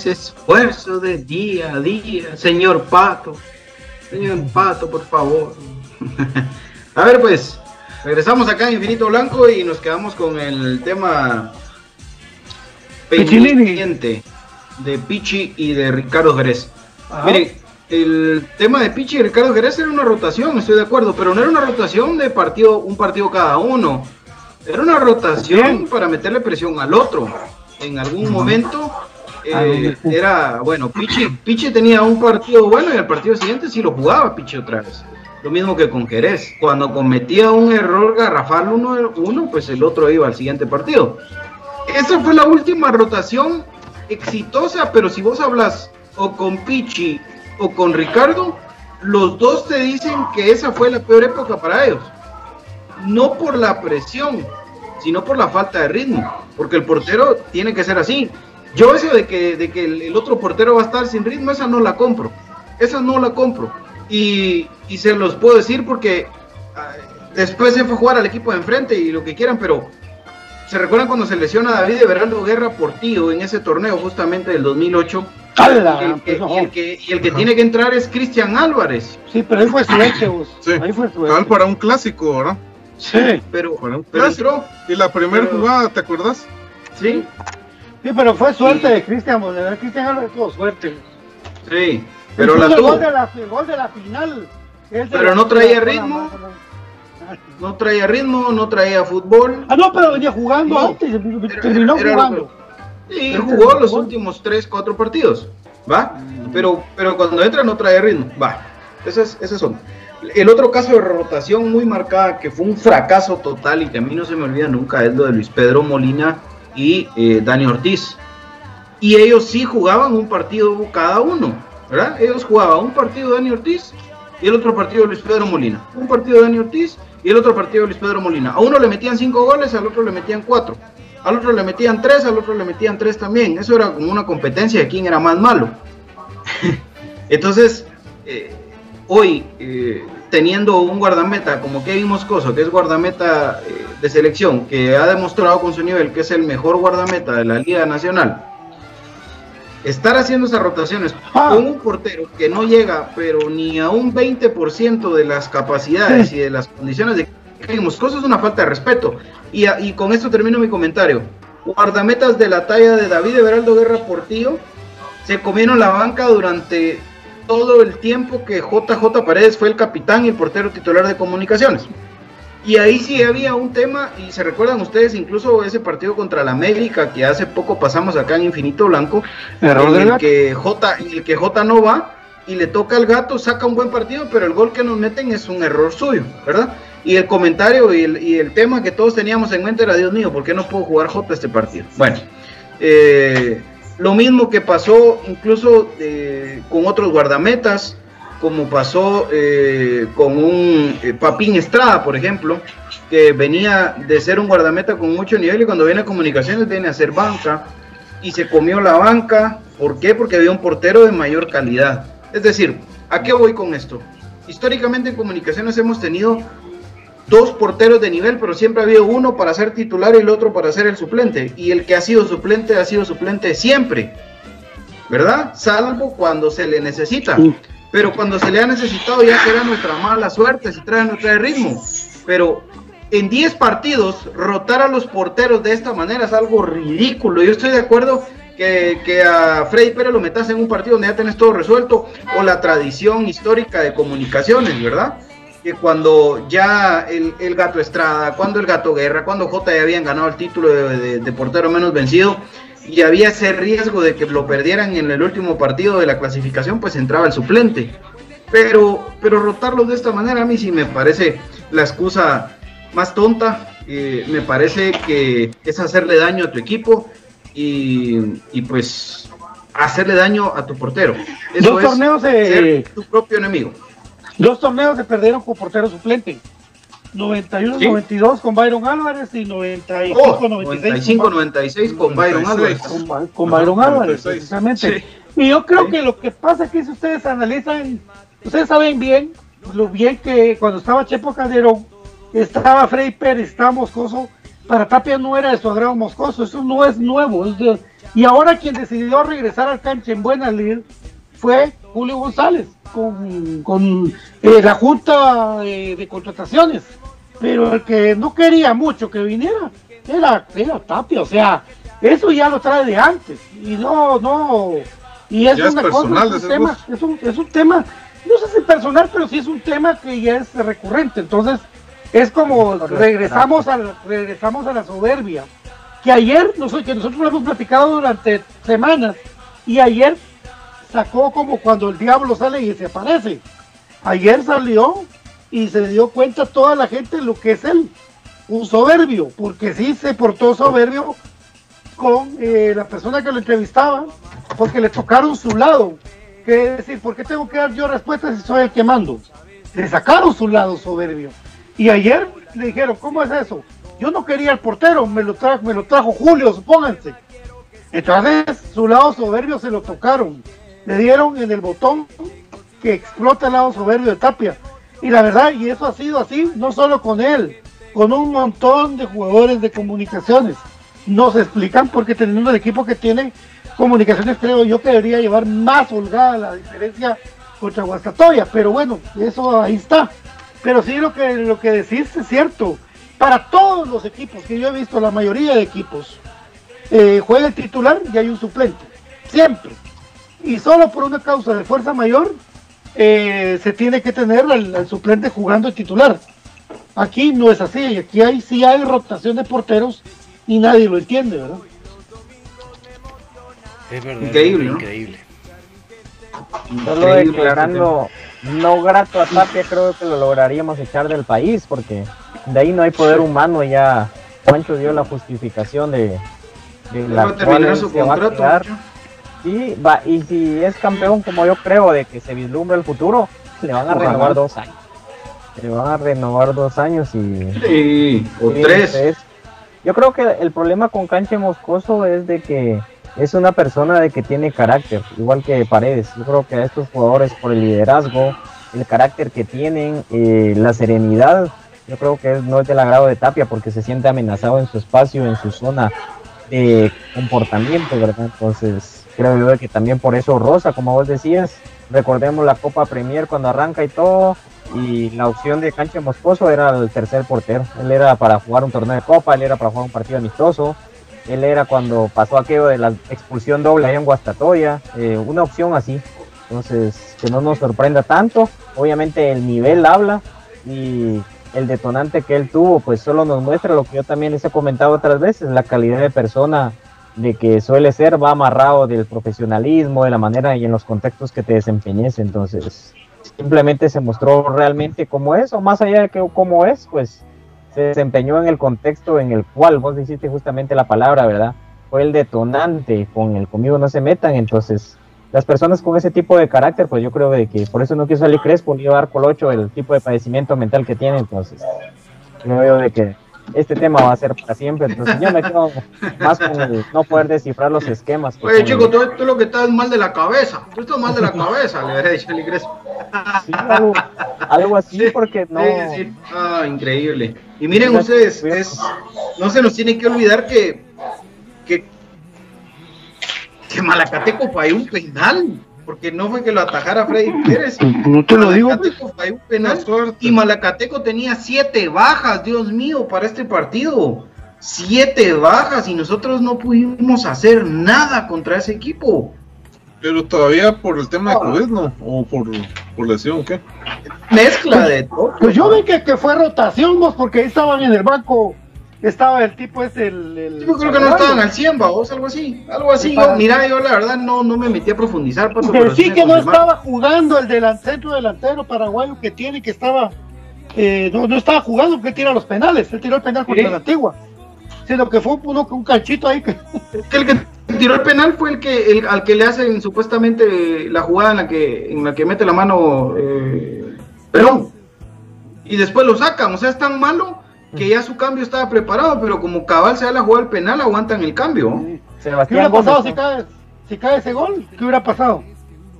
Ese esfuerzo de día a día, señor Pato. Señor Pato, por favor. a ver, pues, regresamos acá en Infinito Blanco y nos quedamos con el tema pendiente de Pichi y de Ricardo Jerez. Miren, el tema de Pichi y Ricardo Jerez era una rotación, estoy de acuerdo, pero no era una rotación de partido, un partido cada uno. Era una rotación para meterle presión al otro. En algún momento eh, era, bueno, Pichi, Pichi tenía un partido bueno y el partido siguiente sí lo jugaba Pichi otra vez. Lo mismo que con Jerez. Cuando cometía un error garrafal uno, uno, pues el otro iba al siguiente partido. Esa fue la última rotación exitosa, pero si vos hablas o con Pichi o con Ricardo, los dos te dicen que esa fue la peor época para ellos. No por la presión, sino por la falta de ritmo. Porque el portero tiene que ser así. Yo eso de que, de que el, otro portero va a estar sin ritmo, esa no la compro. Esa no la compro. Y, y se los puedo decir porque ah, después se fue a jugar al equipo de enfrente y lo que quieran, pero ¿se recuerdan cuando se lesiona David Everaldo Guerra por tío en ese torneo justamente del 2008? y, el que, y, el que, y el que tiene que entrar es Cristian Álvarez. Sí, pero ahí fue suerte, vos. Sí. Ahí fue suerte. para un clásico, ¿verdad? Sí, Pero, Para un pero clásico. entró, Y la primera Pero- jugada, ¿te acuerdas? sí, sí, pero fue suerte de Cristian, de verdad, Cristian Álvarez tuvo suerte. sí, pero la el tuvo. gol de la, el gol de la final. es de Pero la- no traía ritmo. No traía ritmo, no traía fútbol. Ah, no, pero venía jugando No. antes, Era- terminó era- jugando. Sí, Pero jugó jugó. los últimos 3, 4 partidos, ¿va? Pero, pero cuando entra no trae ritmo, va. Esas, esas son. El otro caso de rotación muy marcada, que fue un fracaso total y que a mí no se me olvida nunca, es lo de Luis Pedro Molina y eh, Dani Ortiz. Y ellos sí jugaban un partido cada uno, ¿verdad? Ellos jugaban un partido Dani Ortiz y el otro partido Luis Pedro Molina. Un partido Dani Ortiz y el otro partido Luis Pedro Molina. A uno le metían 5 goles, al otro le metían 4. Al otro le metían 3, al otro le metían 3 también. Eso era como una competencia de quién era más malo. Entonces, eh, hoy, eh, teniendo un guardameta como Kevin Moscoso, que es guardameta eh, de selección, que ha demostrado con su nivel que es el mejor guardameta de la Liga Nacional, estar haciendo esas rotaciones Ah. con un portero que no llega, pero ni a un 20% de las capacidades Sí. y de las condiciones de Kevin Moscoso es una falta de respeto. Y, a- y con esto termino mi comentario. Guardametas de la talla de David Everaldo Guerra Portillo se comieron la banca durante todo el tiempo que JJ Paredes fue el capitán y el portero titular de comunicaciones. Y ahí sí había un tema, y se recuerdan ustedes incluso ese partido contra la América que hace poco pasamos acá en Infinito Blanco, Error en el que J, en el que J no va y le toca al gato, saca un buen partido, pero el gol que nos meten es un error suyo, ¿verdad? Y el comentario y el, y el tema que todos teníamos en mente era, Dios mío, ¿por qué no puedo jugar J este partido? Bueno, eh, lo mismo que pasó incluso eh, con otros guardametas, como pasó eh, con un eh, Papín Estrada, por ejemplo, que venía de ser un guardameta con mucho nivel y cuando viene a comunicaciones viene a ser banca y se comió la banca. ¿Por qué? Porque había un portero de mayor calidad. Es decir, ¿a qué voy con esto? Históricamente en comunicaciones hemos tenido dos porteros de nivel, pero siempre ha habido uno para ser titular y el otro para ser el suplente. Y el que ha sido suplente ha sido suplente siempre. ¿Verdad? Salvo cuando se le necesita. Pero cuando se le ha necesitado ya será nuestra mala suerte, si trae no trae ritmo. Pero en 10 partidos, rotar a los porteros de esta manera es algo ridículo. Yo estoy de acuerdo que, que a Freddy Pérez lo metas en un partido donde ya tenés todo resuelto, o la tradición histórica de comunicaciones, ¿verdad? Que cuando ya el, el gato Estrada, cuando el gato Guerra, cuando J ya habían ganado el título de, de- de portero menos vencido, y había ese riesgo de que lo perdieran en el último partido de la clasificación, pues entraba el suplente. Pero, pero rotarlos de esta manera a mí sí me parece la excusa más tonta. eh, me parece que es hacerle daño a tu equipo y, y, pues hacerle daño a tu portero. Eso Dos es torneos se- ser tu propio enemigo. Dos torneos se perdieron con portero suplente. 91-92 con Byron Álvarez y 95-96 Oh, con, 95-96 con Byron 96. Álvarez. con, con Byron Álvarez, 96. precisamente. Sí. Y yo creo Sí. que lo que pasa es que si ustedes analizan, ustedes saben bien lo bien que cuando estaba Chepo Calderón, estaba Freddy Pérez, estaba Moscoso, para Tapia no era de su agrado Moscoso, eso no es nuevo, es de- Y ahora quien decidió regresar al cancha en buena lid fue Julio González con, con eh, la Junta eh, de Contrataciones. Pero el que no quería mucho que viniera era, era Tapia, o sea, eso ya lo trae de antes. Y no, no. Y es una cosa, es un, tema, es un, es un tema, no sé si personal, pero sí es un tema que ya es recurrente. Entonces, es como regresamos a, regresamos a la soberbia. Que ayer, que nosotros lo hemos platicado durante semanas, y ayer sacó como cuando el diablo sale y se aparece. Ayer salió y se dio cuenta toda la gente lo que es él, un soberbio, porque sí se portó soberbio con eh, la persona que lo entrevistaba, porque le tocaron su lado. Que decir, ¿por qué tengo que dar yo respuestas si soy el que mando? Le sacaron su lado soberbio. Y ayer le dijeron, ¿cómo es eso? Yo no quería el portero, me lo trajo, me lo trajo Julio, supónganse. Entonces, su lado soberbio se lo tocaron. Le dieron en el botón que explota el lado soberbio de Tapia. Y la verdad, y eso ha sido así, no solo con él, con un montón de jugadores de comunicaciones. No se explican porque teniendo el equipo que tiene comunicaciones, creo yo que debería llevar más holgada la diferencia contra Guastatoya. Pero bueno, eso ahí está. Pero sí lo que, lo que decís es cierto. Para todos los equipos que yo he visto, la mayoría de equipos, eh, juega el titular y hay un suplente. Siempre. Y solo por una causa de fuerza mayor eh, se tiene que tener al, suplente jugando el titular. Aquí no es así. Aquí hay, sí hay rotación de porteros y nadie lo entiende, ¿verdad? Es verdad. Increíble. Increíble. Solo declarando no grato a Tapia, creo que lo lograríamos echar del país, porque de ahí no hay poder humano. Ya Juancho dio la justificación de, de la cual su se va a quedar. Y, va, y si es campeón, como yo creo, de que se vislumbra el futuro, le van a renovar dos años. Le van a renovar dos años y. Sí, o tres. Yo creo que el problema con Canche Moscoso es de que es una persona de que tiene carácter, igual que Paredes. Yo creo que a estos jugadores, por el liderazgo, el carácter que tienen, eh, la serenidad, yo creo que no es del agrado de Tapia porque se siente amenazado en su espacio, en su zona de comportamiento, ¿verdad? Entonces, creo yo que también por eso Rosa, como vos decías, recordemos la Copa Premier cuando arranca y todo, y la opción de Cancha Moscoso era el tercer portero. Él era para jugar un torneo de Copa, él era para jugar un partido amistoso, él era cuando pasó aquello de la expulsión doble ahí en Guastatoya, eh, una opción así. Entonces, que no nos sorprenda tanto. Obviamente el nivel habla y el detonante que él tuvo, pues solo nos muestra lo que yo también les he comentado otras veces, la calidad de persona de que suele ser, va amarrado del profesionalismo, de la manera y en los contextos que te desempeñes. Entonces, simplemente se mostró realmente como es, o más allá de que cómo es, pues se desempeñó en el contexto en el cual vos dijiste justamente la palabra, ¿verdad? Fue el detonante con el conmigo no se metan, entonces las personas con ese tipo de carácter, pues yo creo de que por eso no quiso salir Crespo ni dar Colocho el tipo de padecimiento mental que tiene, entonces veo de que este tema va a ser para siempre, entonces yo me quedo más con el no poder descifrar los esquemas. Oye chico, tú, tú, lo que estás mal de la cabeza, tú estás mal de la cabeza, le habría dicho Crespo. Sí, algo, así porque no... Ah, increíble. Y miren ustedes, no se nos tiene que olvidar que, que, que Malacateco falló un penal, porque no fue que lo atajara Freddy Pérez. No te lo digo. falló un penal y Malacateco tenía siete bajas, Dios mío, para este partido. Siete bajas y nosotros no pudimos hacer nada contra ese equipo. Pero todavía por el tema de COVID, ¿no? ¿O por, por lesión, qué? Mezcla de todo. Pues yo vi que, que fue rotación, vos, porque ahí estaban en el banco. Estaba el tipo ese, el. yo creo que no estaban al 100, vos, algo así. Algo así. mira, yo la verdad no, no me metí a profundizar. Paso, sí que no estaba jugando el delantero, delantero paraguayo que tiene, que estaba. Eh, no, no estaba jugando porque tira los penales. Él tiró el penal contra la antigua. Sino que fue uno con un canchito ahí. Que... el que tiró el penal fue el que el, al que le hacen supuestamente la jugada en la que en la que mete la mano eh, Perón y después lo sacan, o sea, es tan malo que ya su cambio estaba preparado, pero como cabal se da la jugada del penal, aguantan el cambio. ¿Qué hubiera pasado si cae, si cae ese gol? ¿Qué hubiera pasado?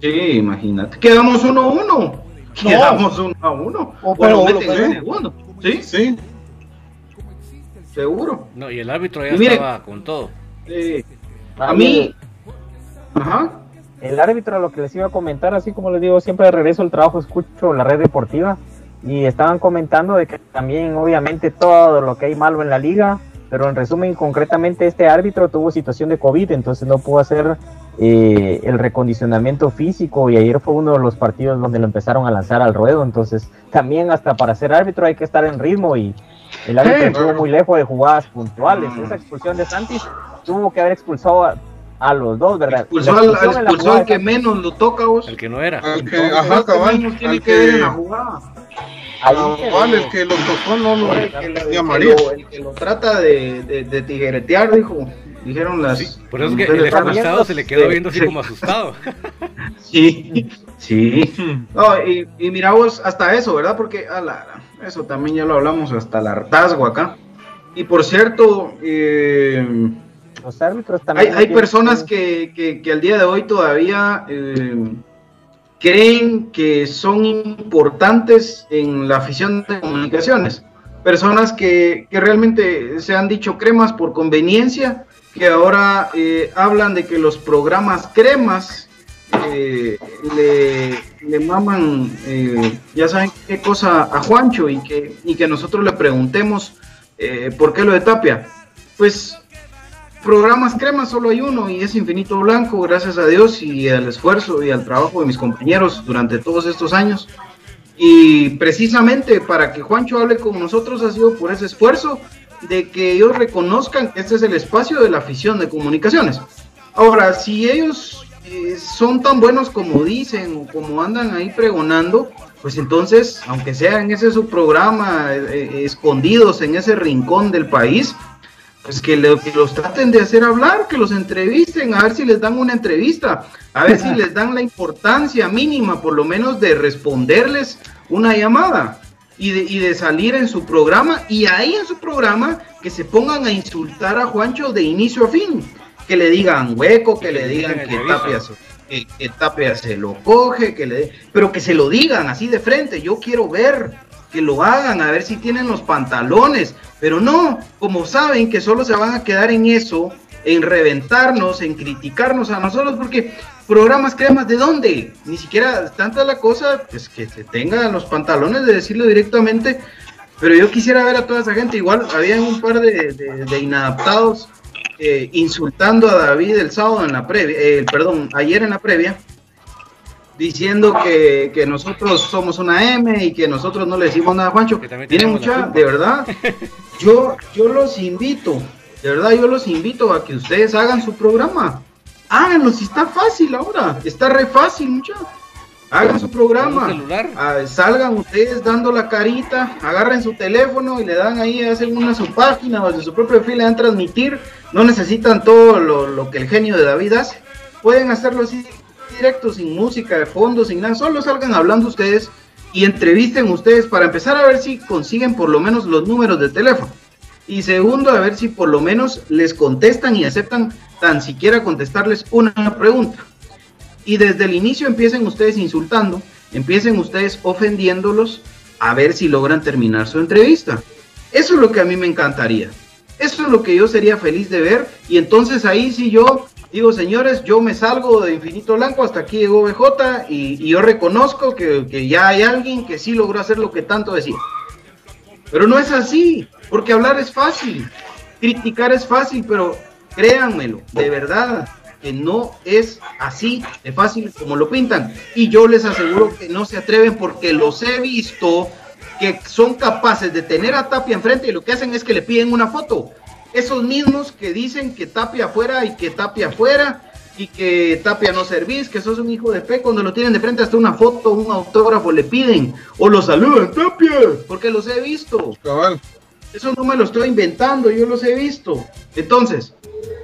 Sí, imagínate. Quedamos 1-1. Uno, Quedamos 1 a 1. O, pero, meten el segundo. Sí, sí. Seguro. No, y el árbitro ya estaba con todo. Sí. A mí... Ajá. El árbitro, lo que les iba a comentar, así como les digo, siempre de regreso al trabajo escucho la red deportiva y estaban comentando de que también obviamente todo lo que hay malo en la liga, pero en resumen concretamente este árbitro tuvo situación de COVID, entonces no pudo hacer eh, el recondicionamiento físico y ayer fue uno de los partidos donde lo empezaron a lanzar al ruedo, entonces también hasta para ser árbitro hay que estar en ritmo y el árbitro estuvo muy lejos de jugadas puntuales. Esa expulsión de Santis tuvo que haber expulsado a, los dos, ¿verdad? Expulsó al, expulsó al que menos lo toca vos. El que no era. Al que, ajá, cabal. Tiene que ver en la jugada. Ahí el que lo tocó no lo el, que, lo, el que lo trata de, de, de tijeretear, dijo. Dijeron las. Sí, por eso es que el expulsado se le quedó viendo así como asustado. Sí, sí. No, y, y mira vos, hasta eso, ¿verdad? Porque a la, eso también ya lo hablamos hasta el hartazgo acá. Y por cierto, eh, los árbitros también. Hay, hay personas que, que, que, al día de hoy todavía eh, creen que son importantes en la afición de comunicaciones. Personas que, que realmente se han dicho cremas por conveniencia, que ahora eh, hablan de que los programas cremas eh, le, le, maman, eh, ya saben qué cosa a Juancho y que, y que nosotros le preguntemos eh, por qué lo de Tapia. Pues programas crema solo hay uno y es Infinito Blanco, gracias a Dios y al esfuerzo y al trabajo de mis compañeros durante todos estos años. Y precisamente para que Juancho hable con nosotros ha sido por ese esfuerzo de que ellos reconozcan que este es el espacio de la afición de comunicaciones. Ahora, si ellos eh, son tan buenos como dicen o como andan ahí pregonando, pues entonces, aunque sea en ese su programa, eh, eh, escondidos en ese rincón del país, pues que, que, los traten de hacer hablar, que los entrevisten, a ver si les dan una entrevista, a ver si les dan la importancia mínima, por lo menos, de responderles una llamada y de, y de salir en su programa, y ahí en su programa que se pongan a insultar a Juancho de inicio a fin que le digan hueco, que le digan que Tapia, que, que Tapia se lo coge, que le, pero que se lo digan así de frente. Yo quiero ver que lo hagan, a ver si tienen los pantalones, pero no, como saben que solo se van a quedar en eso, en reventarnos, en criticarnos a nosotros, porque programas cremas de dónde, ni siquiera tanta la cosa, pues que se tengan los pantalones de decirlo directamente, pero yo quisiera ver a toda esa gente, igual había un par de, de, inadaptados eh, insultando a David el sábado en la previa, eh, perdón, ayer en la previa, diciendo que, que, nosotros somos una M y que nosotros no le decimos nada a Juancho. Tiene mucha, de verdad, yo, yo los invito, de verdad yo los invito a que ustedes hagan su programa. Háganlo, si está fácil ahora, está re fácil, muchachos hagan su programa, ah, salgan ustedes dando la carita, agarren su teléfono y le dan ahí, hacen una su página o de su propio perfil, le dan transmitir, no necesitan todo lo, lo, que el genio de David hace, pueden hacerlo así directo, sin música de fondo, sin nada, solo salgan hablando ustedes y entrevisten ustedes para empezar a ver si consiguen por lo menos los números de teléfono. Y segundo, a ver si por lo menos les contestan y aceptan tan siquiera contestarles una pregunta y desde el inicio empiecen ustedes insultando, empiecen ustedes ofendiéndolos a ver si logran terminar su entrevista. Eso es lo que a mí me encantaría. Eso es lo que yo sería feliz de ver. Y entonces ahí sí yo digo, señores, yo me salgo de Infinito Blanco, hasta aquí llegó BJ y, yo reconozco que, que, ya hay alguien que sí logró hacer lo que tanto decía. Pero no es así, porque hablar es fácil, criticar es fácil, pero créanmelo, de verdad, que no es así de fácil como lo pintan. Y yo les aseguro que no se atreven porque los he visto que son capaces de tener a Tapia enfrente y lo que hacen es que le piden una foto. Esos mismos que dicen que Tapia afuera y que Tapia afuera y que Tapia no servís, que sos un hijo de fe, cuando lo tienen de frente hasta una foto, un autógrafo le piden o lo saludan, Tapia, porque los he visto. Cabal. Eso no me lo estoy inventando, yo los he visto. Entonces,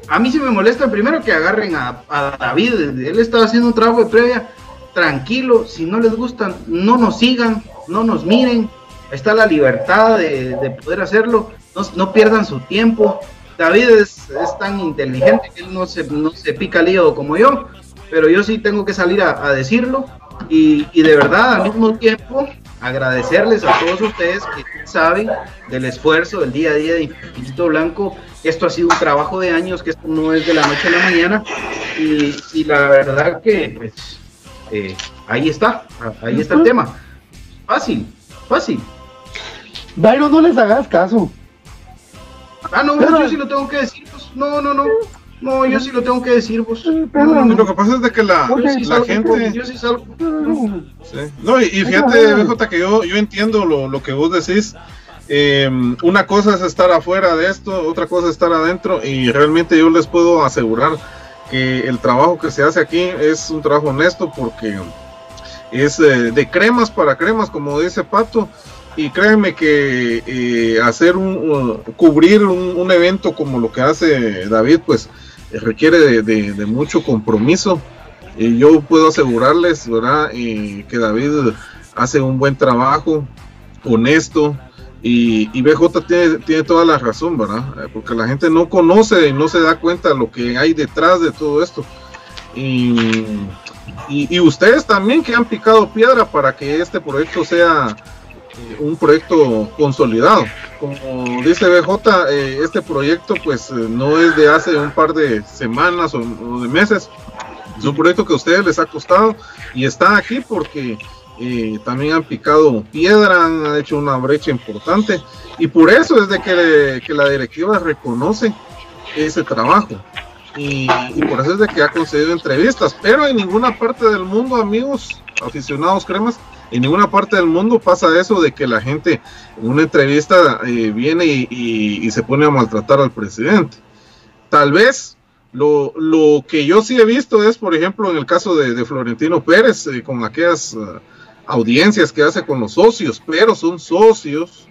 a mí sí me molesta primero que agarren a, a, David, él estaba haciendo un trabajo de previa, tranquilo, si no les gustan, no nos sigan, no nos miren, está la libertad de, de poder hacerlo, no, no, pierdan su tiempo. David es, es, tan inteligente que él no se, no se pica lío como yo, pero yo sí tengo que salir a, a decirlo y, y, de verdad al mismo tiempo agradecerles a todos ustedes que saben del esfuerzo del día a día de Infinito Blanco. Esto ha sido un trabajo de años, que esto no es de la noche a la mañana. Y, la verdad que pues, eh, ahí está, ahí está el tema. Fácil, fácil. Byron, no les hagas caso. Ah, no, yo sí lo tengo que decir. Pues, no, no, no. No, yo sí lo tengo que decir, vos. lo que pasa es de que la, la gente. Yo sí salgo. No, y, fíjate, BJ, que yo, yo entiendo lo, lo que vos decís. Eh, una cosa es estar afuera de esto, otra cosa es estar adentro, y realmente yo les puedo asegurar que el trabajo que se hace aquí es un trabajo honesto porque es eh, de cremas para cremas, como dice Pato. Y créeme que eh, hacer un, cubrir un, evento como lo que hace David, pues requiere de, mucho compromiso. Y yo puedo asegurarles, ¿verdad? que David hace un buen trabajo, honesto. Y, y BJ tiene, tiene, toda la razón, ¿verdad? Eh, porque la gente no conoce y no se da cuenta de lo que hay detrás de todo esto. Y, y, ustedes también que han picado piedra para que este proyecto sea eh, un proyecto consolidado. Como dice BJ, eh, este proyecto pues no es de hace un par de semanas o, de meses. Es un proyecto que a ustedes les ha costado y está aquí porque también han picado piedra, han hecho una brecha importante y por eso es de que, la directiva reconoce ese trabajo y, por eso es de que ha concedido entrevistas, pero en ninguna parte del mundo, amigos, aficionados cremas, en ninguna parte del mundo pasa eso de que la gente en una entrevista eh, viene y, se pone a maltratar al presidente. Tal vez lo, que yo sí he visto es, por ejemplo, en el caso de, Florentino Pérez, eh, con aquellas... Uh, audiencias que hace con los socios, pero son socios,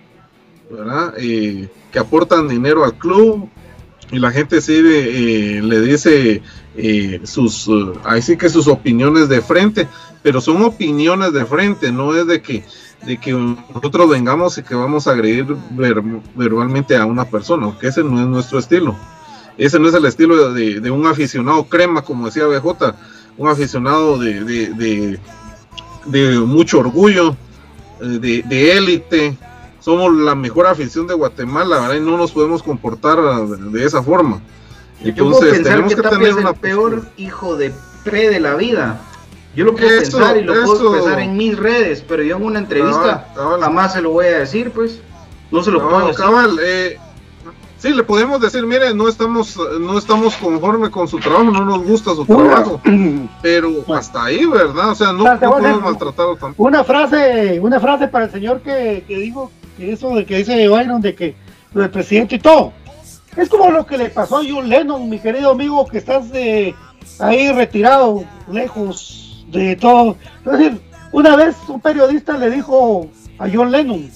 ¿verdad? Eh, que aportan dinero al club y la gente sí le dice sus, que sus opiniones de frente, pero son opiniones de frente, no es de que de que nosotros vengamos y que vamos a agredir verbalmente a una persona, porque ese no es nuestro estilo. Ese no es el estilo de, un aficionado crema, como decía BJ, un aficionado de, de mucho orgullo, eh, de élite. Somos la mejor afición de Guatemala, ¿verdad? Y no nos podemos comportar de, esa forma. Entonces, tenemos que, tener una el peor hijo de pre de la vida. Yo lo puedo pensar y lo puedo expresar en mis redes, pero yo en una entrevista jamás se lo voy a decir, pues. No se lo puedo decir. Eh, Sí, le podemos decir, mire, no estamos, no estamos conforme con su trabajo, no nos gusta su trabajo, pero hasta ahí, ¿verdad? O sea, no, podemos maltratarlo tampoco. Una frase, una frase para el señor que, que digo, que eso de que dice Byron, de que lo del presidente y todo. Es como lo que le pasó a John Lennon, mi querido amigo, que estás de ahí retirado, lejos de todo. Es decir, una vez un periodista le dijo a John Lennon,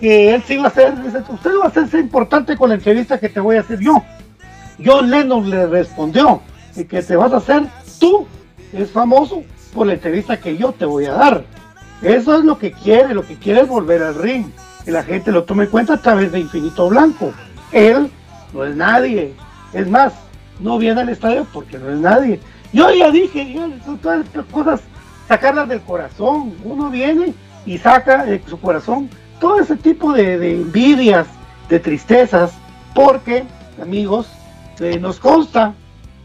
que él sí va a ser, usted va a hacerse importante con la entrevista que te voy a hacer yo. John Lennon le respondió que te vas a hacer tú, es famoso por la entrevista que yo te voy a dar. Eso es lo que quiere, lo que quiere es volver al ring, que la gente lo tome en cuenta a través de Infinito Blanco. Él no es nadie, es más, no viene al estadio porque no es nadie. Yo ya dije, son todas estas cosas, sacarlas del corazón. Uno viene y saca de su corazón todo ese tipo de, envidias, de tristezas, porque, amigos, eh, nos consta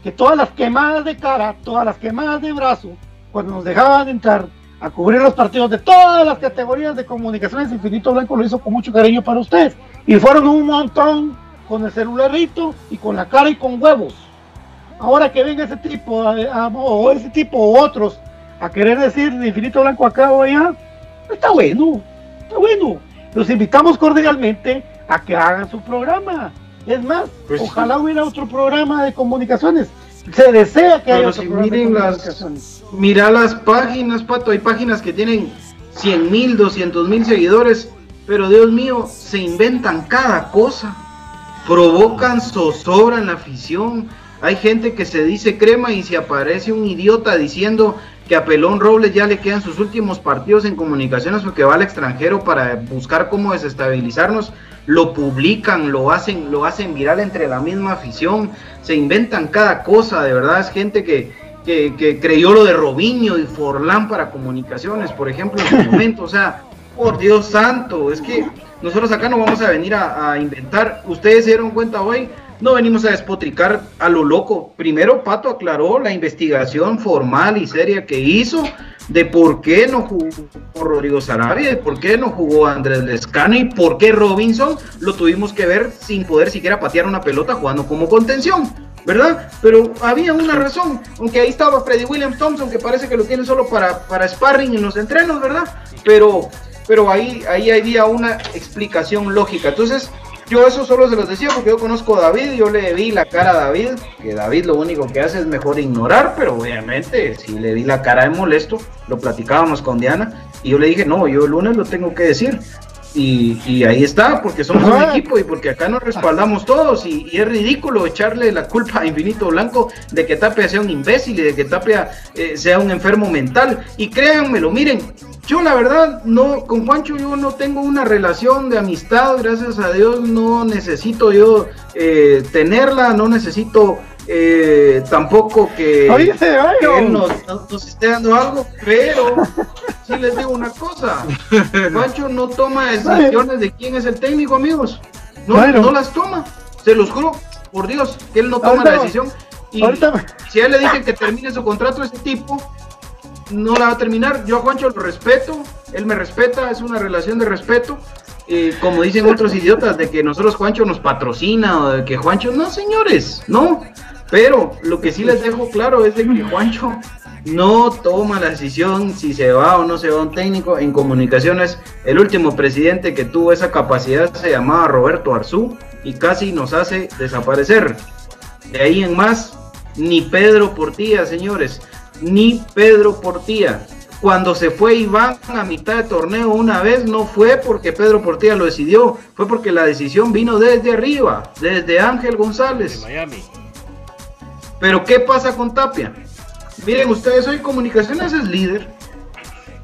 que todas las quemadas de cara, todas las quemadas de brazo, cuando nos dejaban entrar a cubrir los partidos de todas las categorías de comunicaciones, Infinito Blanco lo hizo con mucho cariño para ustedes. Y fueron un montón con el celularito y con la cara y con huevos. Ahora que venga ese tipo, o ese tipo o otros, a querer decir Infinito Blanco acá o allá, está bueno, está bueno. Los invitamos cordialmente a que hagan su programa. Es más, pues ojalá hubiera otro programa de comunicaciones. Se desea que haya otro programa de comunicaciones. mira las páginas, Pato. Hay páginas que tienen 100 mil, 200 mil seguidores. Pero Dios mío, se inventan cada cosa. Provocan zozobra en la afición. Hay gente que se dice crema y se aparece un idiota diciendo que a Pelón Robles ya le quedan sus últimos partidos en comunicaciones porque va al extranjero para buscar cómo desestabilizarnos, lo publican, lo hacen, lo hacen viral entre la misma afición, se inventan cada cosa, de verdad es gente que, que, creyó lo de Robinho y Forlán para comunicaciones, por ejemplo, en su momento, o sea, Por Dios santo, es que nosotros acá no vamos a venir a, a inventar. Ustedes se dieron cuenta hoy, no venimos a despotricar a lo loco. Primero, Pato aclaró la investigación formal y seria que hizo de por qué no jugó Rodrigo Sarabia, de por qué no jugó Andrés Lescano y por qué Robinson lo tuvimos que ver sin poder siquiera patear una pelota jugando como contención. ¿Verdad? Pero había una razón, aunque ahí estaba Freddy William Thompson, que parece que lo tiene solo para, para sparring en los entrenos, ¿verdad? Pero, pero ahí, ahí había una explicación lógica. Entonces, yo eso solo se los decía porque yo conozco a David, yo le vi la cara a David, que David lo único que hace es mejor ignorar, pero obviamente si le di la cara de molesto, lo platicábamos con Diana y yo le dije, no, yo el lunes lo tengo que decir. Y, y ahí está, porque somos un equipo y porque acá nos respaldamos todos y, y es ridículo echarle la culpa a Infinito Blanco de que Tapia sea un imbécil y de que Tapia eh, sea un enfermo mental. Y créanmelo, miren, yo la verdad no con Juancho yo no tengo una relación de amistad, gracias a Dios no necesito yo eh, tenerla, no necesito eh, tampoco que, Oíste, que Byron. él nos, nos- nos esté dando algo, pero sí les digo una cosa, Juancho no toma decisiones de quién es el técnico, amigos, no, Byron. no las toma, se los juro, por Dios, que él no toma Ahorita- la decisión. Y ahorita- si a él le dicen que termine su contrato ese tipo, no la va a terminar. Yo a Juancho lo respeto, él me respeta, es una relación de respeto. Eh, como dicen otros idiotas, de que nosotros Juancho nos patrocina o de que Juancho, no señores, no. Pero lo que sí les dejo claro es que Juancho no toma la decisión si se va o no se va un técnico en comunicaciones. El último presidente que tuvo esa capacidad se llamaba Roberto Arzú y casi nos hace desaparecer. De ahí en más, ni Pedro Portilla, señores, ni Pedro Portilla. Cuando se fue Iván a mitad de torneo una vez, no fue porque Pedro Portilla lo decidió, fue porque la decisión vino desde arriba, desde Ángel de González. Miami. Pero ¿qué pasa con Tapia? Miren ustedes, hoy Comunicaciones es líder.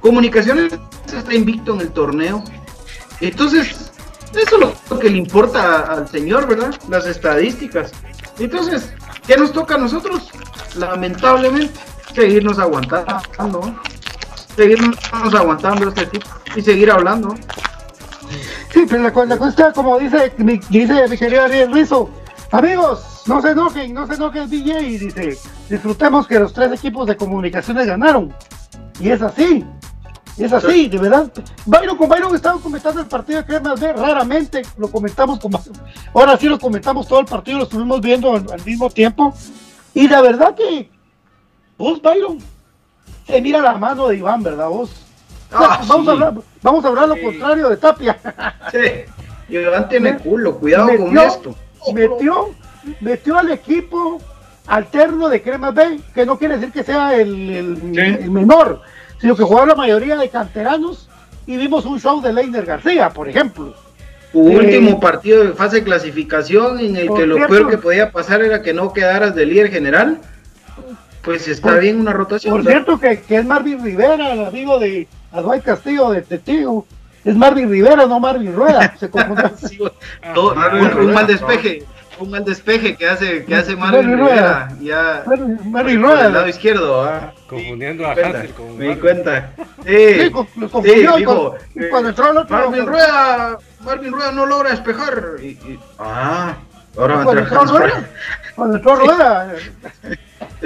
Comunicaciones está invicto en el torneo. Entonces, eso es lo que le importa al señor, ¿verdad? Las estadísticas. Entonces, ¿qué nos toca a nosotros? Lamentablemente, seguirnos aguantando. ¿no? Seguirnos aguantando este tipo y seguir hablando. Sí, pero la, la cosa, como dice mi, dice mi querido Ariel Rizo, amigos, no se enojen, no se enojen DJ, dice, disfrutemos que los tres equipos de comunicaciones ganaron. Y es así, y es así, de verdad. Byron, con Byron estaba comentando el partido de Cremas B, raramente lo comentamos, como, ahora sí lo comentamos todo el partido, lo estuvimos viendo al, al mismo tiempo. Y la verdad que, vos, Byron, se mira la mano de Iván, ¿verdad vos? O sea, Ah, vamos, sí. a hablar, vamos a hablar lo contrario de Tapia. Sí, Iván tiene culo, cuidado con esto. Metió, metió al equipo alterno de Cremas B, que no quiere decir que sea el, el- Sí. el menor, sino que jugaba la mayoría de canteranos y vimos un show de Leiner García, por ejemplo. Tu Eh, último partido de fase de clasificación en el que lo cierto- peor que podía pasar era que no quedaras de líder general, pues está Por- bien una rotación. Por ¿verdad? cierto que, que es Marvin Rivera, el amigo de Adwai Castillo de Testigo. Es Marvin Rivera, no Marvin Rueda. Se confundió. Sí, todo- Marvin un, un Rueda, mal despeje, un mal despeje que hace, que hace Marvin Marvin Rueda. Rivera, ya Marvin, Marvin por el lado Rueda. izquierdo, ¿ah? Confundiendo a di cuenta, Hansel con me di cuenta. Sí, Sí, con- lo sí, confundió dijo, cuando- eh, entró el otro- Marvin Rueda, Marvin Rueda no logra despejar. Y- y- ah, ahora va a Cuando entrar Rueda, cuando entró Rueda,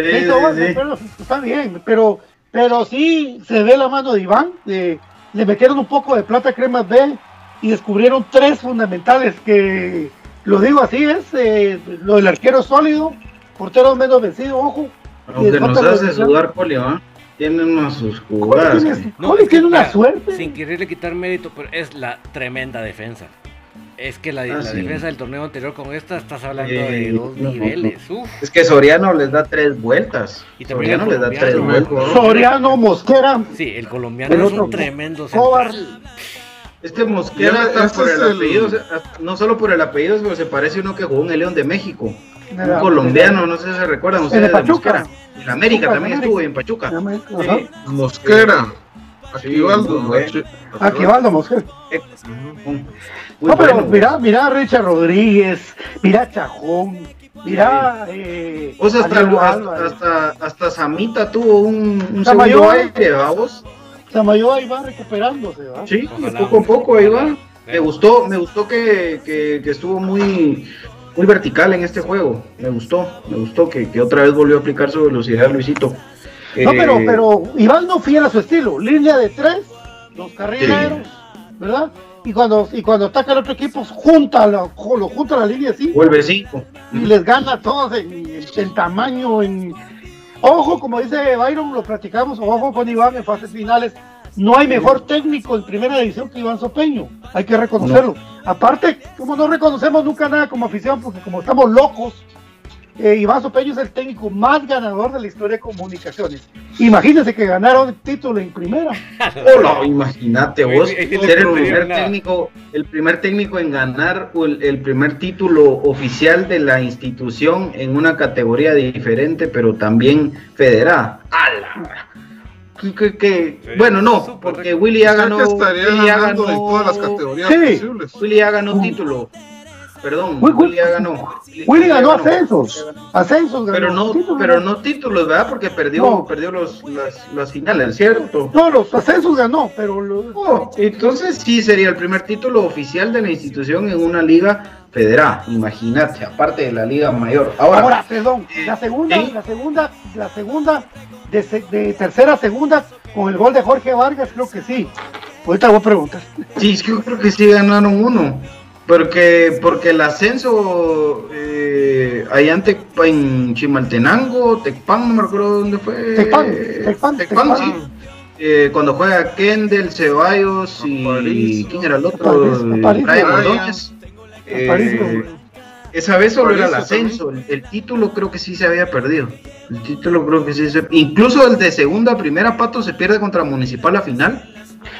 Sí, Sí, sí, no, bueno, sí. pero está bien, pero, pero sí se ve la mano de Iván. le metieron un poco de plata a Cremas B y descubrieron tres fundamentales que, lo digo así, es eh, lo del arquero sólido, portero menos vencido, ojo. Aunque nos hace sudar sus Coli jugadas. tiene, No, una mira, suerte. Sin quererle quitar mérito, pero es la tremenda defensa. Es que la, Ah, la sí. defensa del torneo anterior con esta estás hablando Eh, de dos no, no, niveles. Uf. Es que Soriano les da tres vueltas. Y Soriano les da tres vueltas. Soriano, Mosquera, Sí, el colombiano El es un tremendo Cobar. central. Este Mosquera ese por el, el- apellido, o sea, no solo por el apellido, pero se parece a uno que jugó en el León de México. Un colombiano, no sé si se recuerdan En ustedes. el de Pachuca. Mosquera. En América Pachuca, también en estuvo en Pachuca. Ajá. Sí. Mosquera. Sí, Aquivaldo. Achi- Aquivaldo, Mosquera. Muy No, pero bueno. mira, mira Richard Rodríguez, mira Chajón, mira. Eh, hasta, Ariel hasta, hasta, hasta Samita tuvo un, un Samayoa. segundo aire, vamos. Samayoa ahí va recuperándose, ¿verdad? Sí, Ojalá, poco a poco ahí va. Me gustó, me gustó que, que- que estuvo muy, muy vertical en este juego. Me gustó, me gustó que, que otra vez volvió a aplicar su velocidad Luisito. No, Eh, pero, pero Iván no fiel a su estilo. Línea de tres, los carrileros, ¿verdad? Y cuando, y cuando ataca al otro equipo, junta lo, lo junta la línea así Vuelve cinco. y les gana a todos en, en- en tamaño, en... Ojo, como dice Byron, lo platicamos, ojo con Iván en fases finales. No hay mejor técnico en primera división que Iván Sopeño, hay que reconocerlo. Aparte, como no reconocemos nunca nada como afición, porque como estamos locos, eh, Iván Sopeño es el técnico más ganador de la historia de comunicaciones. Imagínense que ganaron el título en primera. Hola, imagínate Oye, vos ser el primer técnico, el primer técnico en ganar el, el primer título oficial de la institución en una categoría diferente, pero también federada. ¡Hala! Que- que- que- Sí, bueno, no, porque. Willy ya O sea, ganó. que estaría Willy en ganó- todas las categorías Sí. posibles. Willy ya ganó título. Perdón, Wi- Willy ya ganó. Willy ganó ascensos, ascensos ganó. Pero no, títulos, pero no títulos, ¿verdad? Porque perdió, No. perdió los, las, las finales, ¿cierto? No, los ascensos ganó, pero los- Oh, entonces sí sería el primer título oficial de la institución en una liga federal. Imagínate, aparte de la liga mayor. Ahora, Ahora, perdón, la segunda, ¿sí? la segunda, la segunda, de, de tercera a segunda, con el gol de Jorge Vargas, creo que sí. Ahorita voy a preguntar. sí, es que yo creo que sí ganaron uno. Porque, porque el ascenso eh, allá en, Tec- en Chimaltenango, Tecpan, no me acuerdo dónde fue. Tecpan, Tecpan, Tecpan, Tecpan. sí. Eh, cuando juega Kendall, Ceballos y. ¿quién era el otro? Aparicio, Eh. Eh, esa vez solo era el ascenso, el, el título creo que sí se había perdido. El título creo que sí se... Incluso el de segunda a primera, Pato, se pierde contra Municipal a final.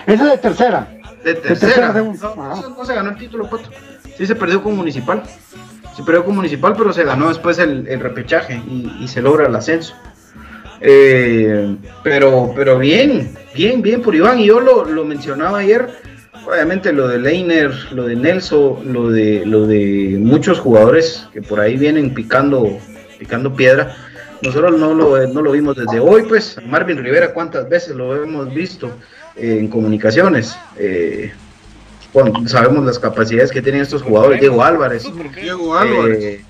Ese de tercera. De tercera. No, Ajá. no, no se ganó el título, Pato. Sí se perdió con Municipal. Se perdió con Municipal, pero se ganó después el, el repechaje y, y se logra el ascenso. Eh, pero, pero bien, bien, bien por Iván. Y yo lo, lo mencionaba ayer. Obviamente lo de Leiner, lo de Nelson, lo de, lo de muchos jugadores que por ahí vienen picando, picando piedra. Nosotros no lo, no lo vimos desde hoy, pues. Marvin Rivera, ¿cuántas veces lo hemos visto en comunicaciones? Eh, cuando sabemos las capacidades que tienen estos jugadores. Diego Álvarez. Diego Álvarez. Eh,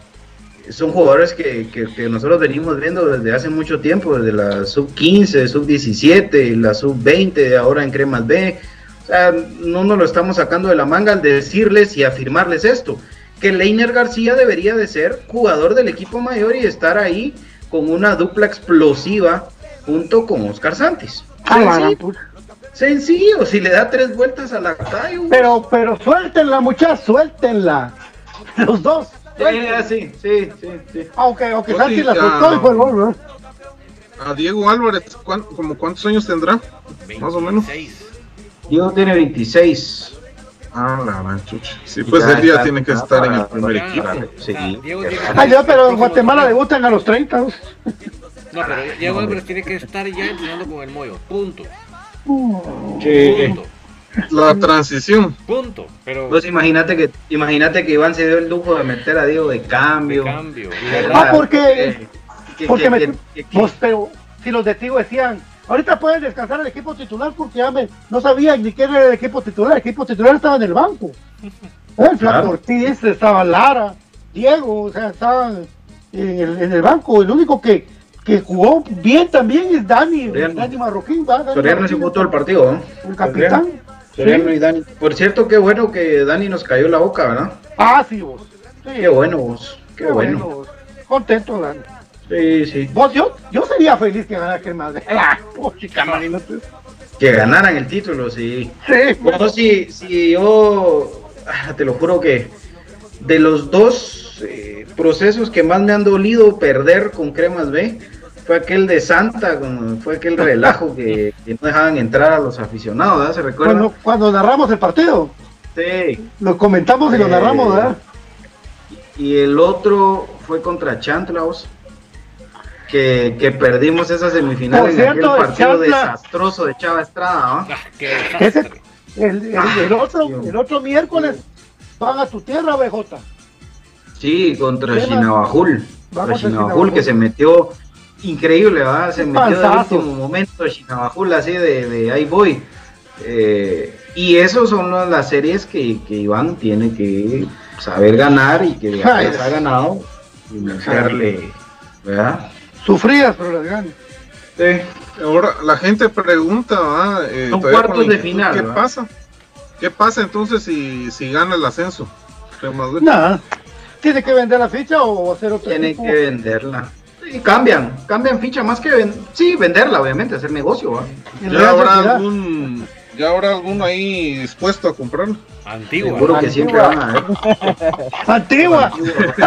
son jugadores que, que- que nosotros venimos viendo desde hace mucho tiempo, desde la sub 15, sub 17, la sub 20, ahora en Cremas B. O sea, no nos lo estamos sacando de la manga al decirles y afirmarles esto, que Leiner García debería de ser jugador del equipo mayor y estar ahí con una dupla explosiva junto con Oscar Santos. Ah, la gran Sencillo, si le da tres vueltas a la calle. Pero, pero suéltenla, muchachos, suéltenla. Los dos. Sí, sí, sí, sí. Aunque, aunque Oye, Santi la soltó y fue el gol, ¿verdad? A Diego Álvarez, ¿cuán- como cuántos años tendrá? Más o menos. 26. Diego tiene 26. Ah, la gran chucha. Sí, pues Ya ya está, tiene que estar en el primer Ya, equipo. Sí. Ay, estar ya, pero en Guatemala debutan a los 30. ¿no? No, pero Diego Álvarez tiene que estar ya entrenando con el Moyo. Punto. La transición. Punto. Pero Pues imagínate que, imagínate que Iván se dio el lujo de meter a Diego de cambio. de cambio. Ah, porque- que- porque que- me- que- que- pero si los de Tigo decían, ahorita pueden descansar el equipo titular porque ya me- no sabían ni quién era el equipo titular. El equipo titular estaba en el banco. El Flaco Claro. Ortiz, estaba Lara, Diego, o sea, estaban en el, en el banco. El único que, que jugó bien también es Dani, Soriano. Dani Marroquín. ¿va? Dani Soriano se jugó todo el partido, ¿no? El capitán. Soriano Sí. y Dani. Por cierto, qué bueno que Dani nos cayó la boca, ¿verdad? Ah, sí, vos. Sí, Qué bueno vos. Qué, bueno. vos. Contento, Dani. Sí, sí. Vos, yo, yo sería feliz que ganara que más. Ah, chica. Que ganaran el título, sí. Sí, Bueno, si, si yo, ah, te lo juro que de los dos eh, procesos que más me han dolido perder con Cremas B, fue aquel de Santa, fue aquel relajo que, que no dejaban entrar a los aficionados, ¿verdad? ¿Se recuerda? cuando, cuando narramos el partido, Sí. lo comentamos y lo Eh, narramos, ¿verdad? Y el otro fue contra Chantlaos, que, que perdimos esa semifinal Por en cierto, aquel partido Chantla- desastroso de Chava Estrada, ¿no? Ah, Ese, el, el- Ah, el otro, el otro miércoles van a tu tierra, BJ. Sí, contra. Chinabajul. Vamos Contra Chinabajul. que se metió increíble, ¿verdad? Se metió de panzazo. último momento Shinabajula, así de, de ahí voy. Eh, y esos son las- las series que, que Iván tiene que saber ganar y que ya ha ganado y meterle, ¿verdad? Sufrías, pero las ganas. Sí. Ahora la gente pregunta, ¿verdad? Eh, Son cuartos de final, ¿Qué ¿verdad? pasa? ¿Qué pasa entonces si, si gana el ascenso? Nada. ¿Tiene que vender la ficha o hacer otro Tiene equipo? que venderla. Y cambian, cambian ficha más que ven sí, venderla, obviamente, hacer negocio, ¿Ya habrá algún, ya habrá alguno ahí dispuesto a comprarlo? Antigua. Seguro que siempre van a ver. Antigua.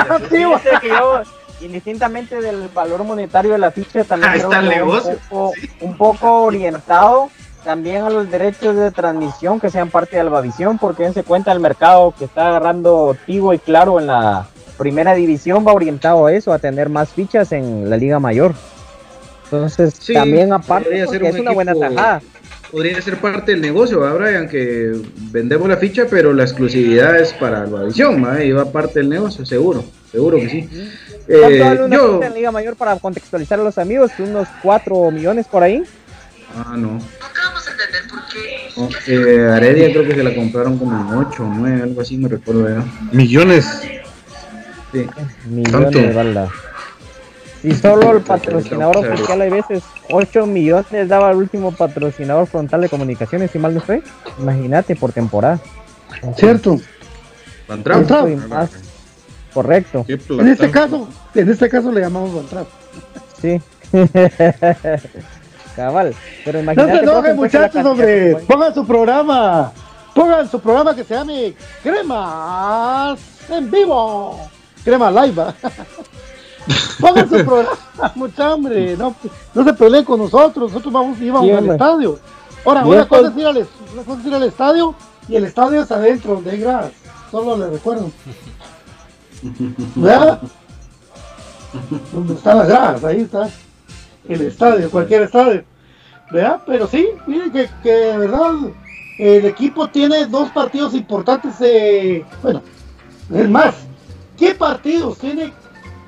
Antigua. Que yo, indistintamente del valor monetario de la ficha, también creo está el que va negocio. Un poco, un poco orientado también a los derechos de transmisión que sean parte de Albavisión, porque dense cuenta el mercado que está agarrando Tigo y Claro en la primera división va orientado a eso, a tener más fichas en la Liga Mayor. Entonces, Sí, también aparte, podría ser porque un es una buena tajada. Podría ser parte del negocio, ¿verdad, Brian? Que vendemos la ficha, pero la exclusividad es para la visión, ¿va? Y va parte del negocio, seguro, seguro que sí. ¿Cuánto Eh, vale una yo, ficha en Liga Mayor para contextualizar a los amigos? ¿Unos 4 millones por ahí? ah, no. No, eh, Aredia creo que se la compraron como en 8 o 9, algo así, me recuerdo ya. Millones. Sí. Millones ¿Tanto? de balas. Y solo el patrocinador oficial hay veces 8 millones daba el último patrocinador frontal de comunicaciones, si mal no estoy. Imagínate por temporada. Cierto. Van Trapp. Van Trapp. Eso y más. Correcto, Qué En este caso, en este caso le llamamos Van Trapp. sí. Cabal. Pero No imagínate. se enojen, muchachos, hombre. Pongan su programa. Pongan su programa que se llame Cremas en vivo. Crema. ¿va? Pongan su programa, mucha hombre. No, no se peleen con nosotros. Nosotros vamos, íbamos Sí, al hombre. estadio. Ahora, una cosa, es ir al, una cosa es ir al estadio y el estadio es adentro, donde hay gradas. Solo le recuerdo. ¿Verdad? Donde están las gradas, ahí está. El estadio, cualquier estadio. ¿Verdad? Pero sí, miren que, que de verdad el equipo tiene dos partidos importantes. eh, bueno, es más, ¿qué partidos? Tiene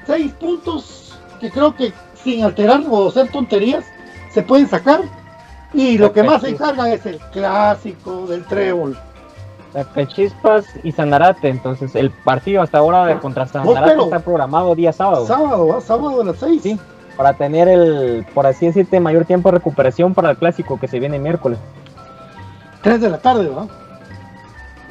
seis puntos que creo que sin alterar o hacer tonterías se pueden sacar. Y lo que más se encargan es el clásico del trébol. Sacachispas y Sanarate. Entonces, el partido hasta ahora de contra Sanarate pero- está programado día sábado. Sábado, ¿va? sábado a las seis. Sí. Para tener el, por así decirte, mayor tiempo de recuperación para el clásico que se viene miércoles. Tres de la tarde, ¿va?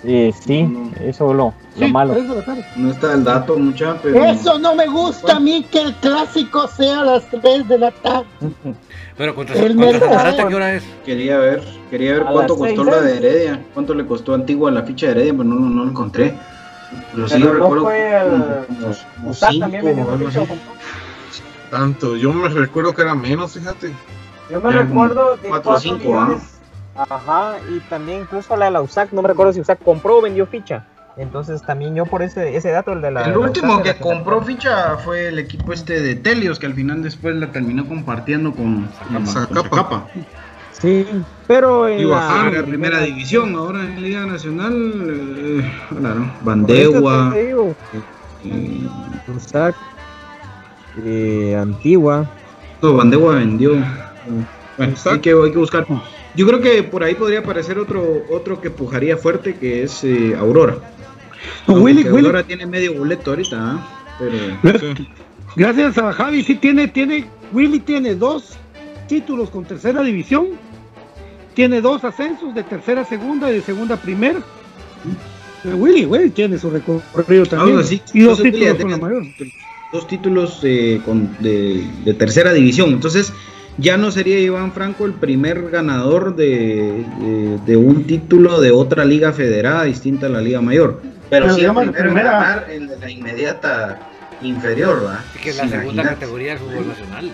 Eh, sí, eso lo, lo Sí, malo. tarde. No está el dato, mucha, pero. Eso no me gusta a mí que el clásico sea a las 3 de la tarde. Pero contra, El contra. Sanarate, ¿qué hora es? Quería ver, quería ver A cuánto costó seis, la de. Heredia, cuánto le costó Antigua la ficha de Heredia, pero no, no lo encontré. Pero sí Pero yo no recuerdo fue el- cinco o así. Tanto, yo me recuerdo que era menos, fíjate. Yo me Eran recuerdo de cuatro o 4 cinco, ¿ah? millones. Ajá, y también incluso la de la USAC, no me recuerdo si USAC compró o vendió ficha. Entonces también yo por ese, ese dato, el de la... El de la último USAC, que compró ficha fue el equipo este de Telios, que al final después la terminó compartiendo con, Zacapa. Sí, pero en Y la... bajaron. Era primera división, ahora en Liga Nacional, eh, claro, Bandegua, digo, eh, USAC, eh, Antigua, no, Bandegua vendió. Bueno, hay que, hay que buscar. Yo creo que por ahí podría aparecer otro otro que pujaría fuerte, que es eh, Aurora. Willy, Aurora tiene medio boleto ahorita, ¿ah? pero Sí. gracias a Javi, sí tiene, tiene, Willy tiene dos títulos con tercera división, tiene dos ascensos de tercera a segunda y de segunda a primera. Willy, Willy tiene su recorrido también. Así. Y dos títulos con la mayor. dos títulos eh, con- de, de tercera división. Entonces, ya no sería Iván Franco el primer ganador de, de- de un título de otra liga federada distinta a la Liga Mayor. Pero Pero sí el primero en primera- ganar el de la inmediata inferior, ¿va? Que es la segunda Imagínate. categoría del fútbol nacional.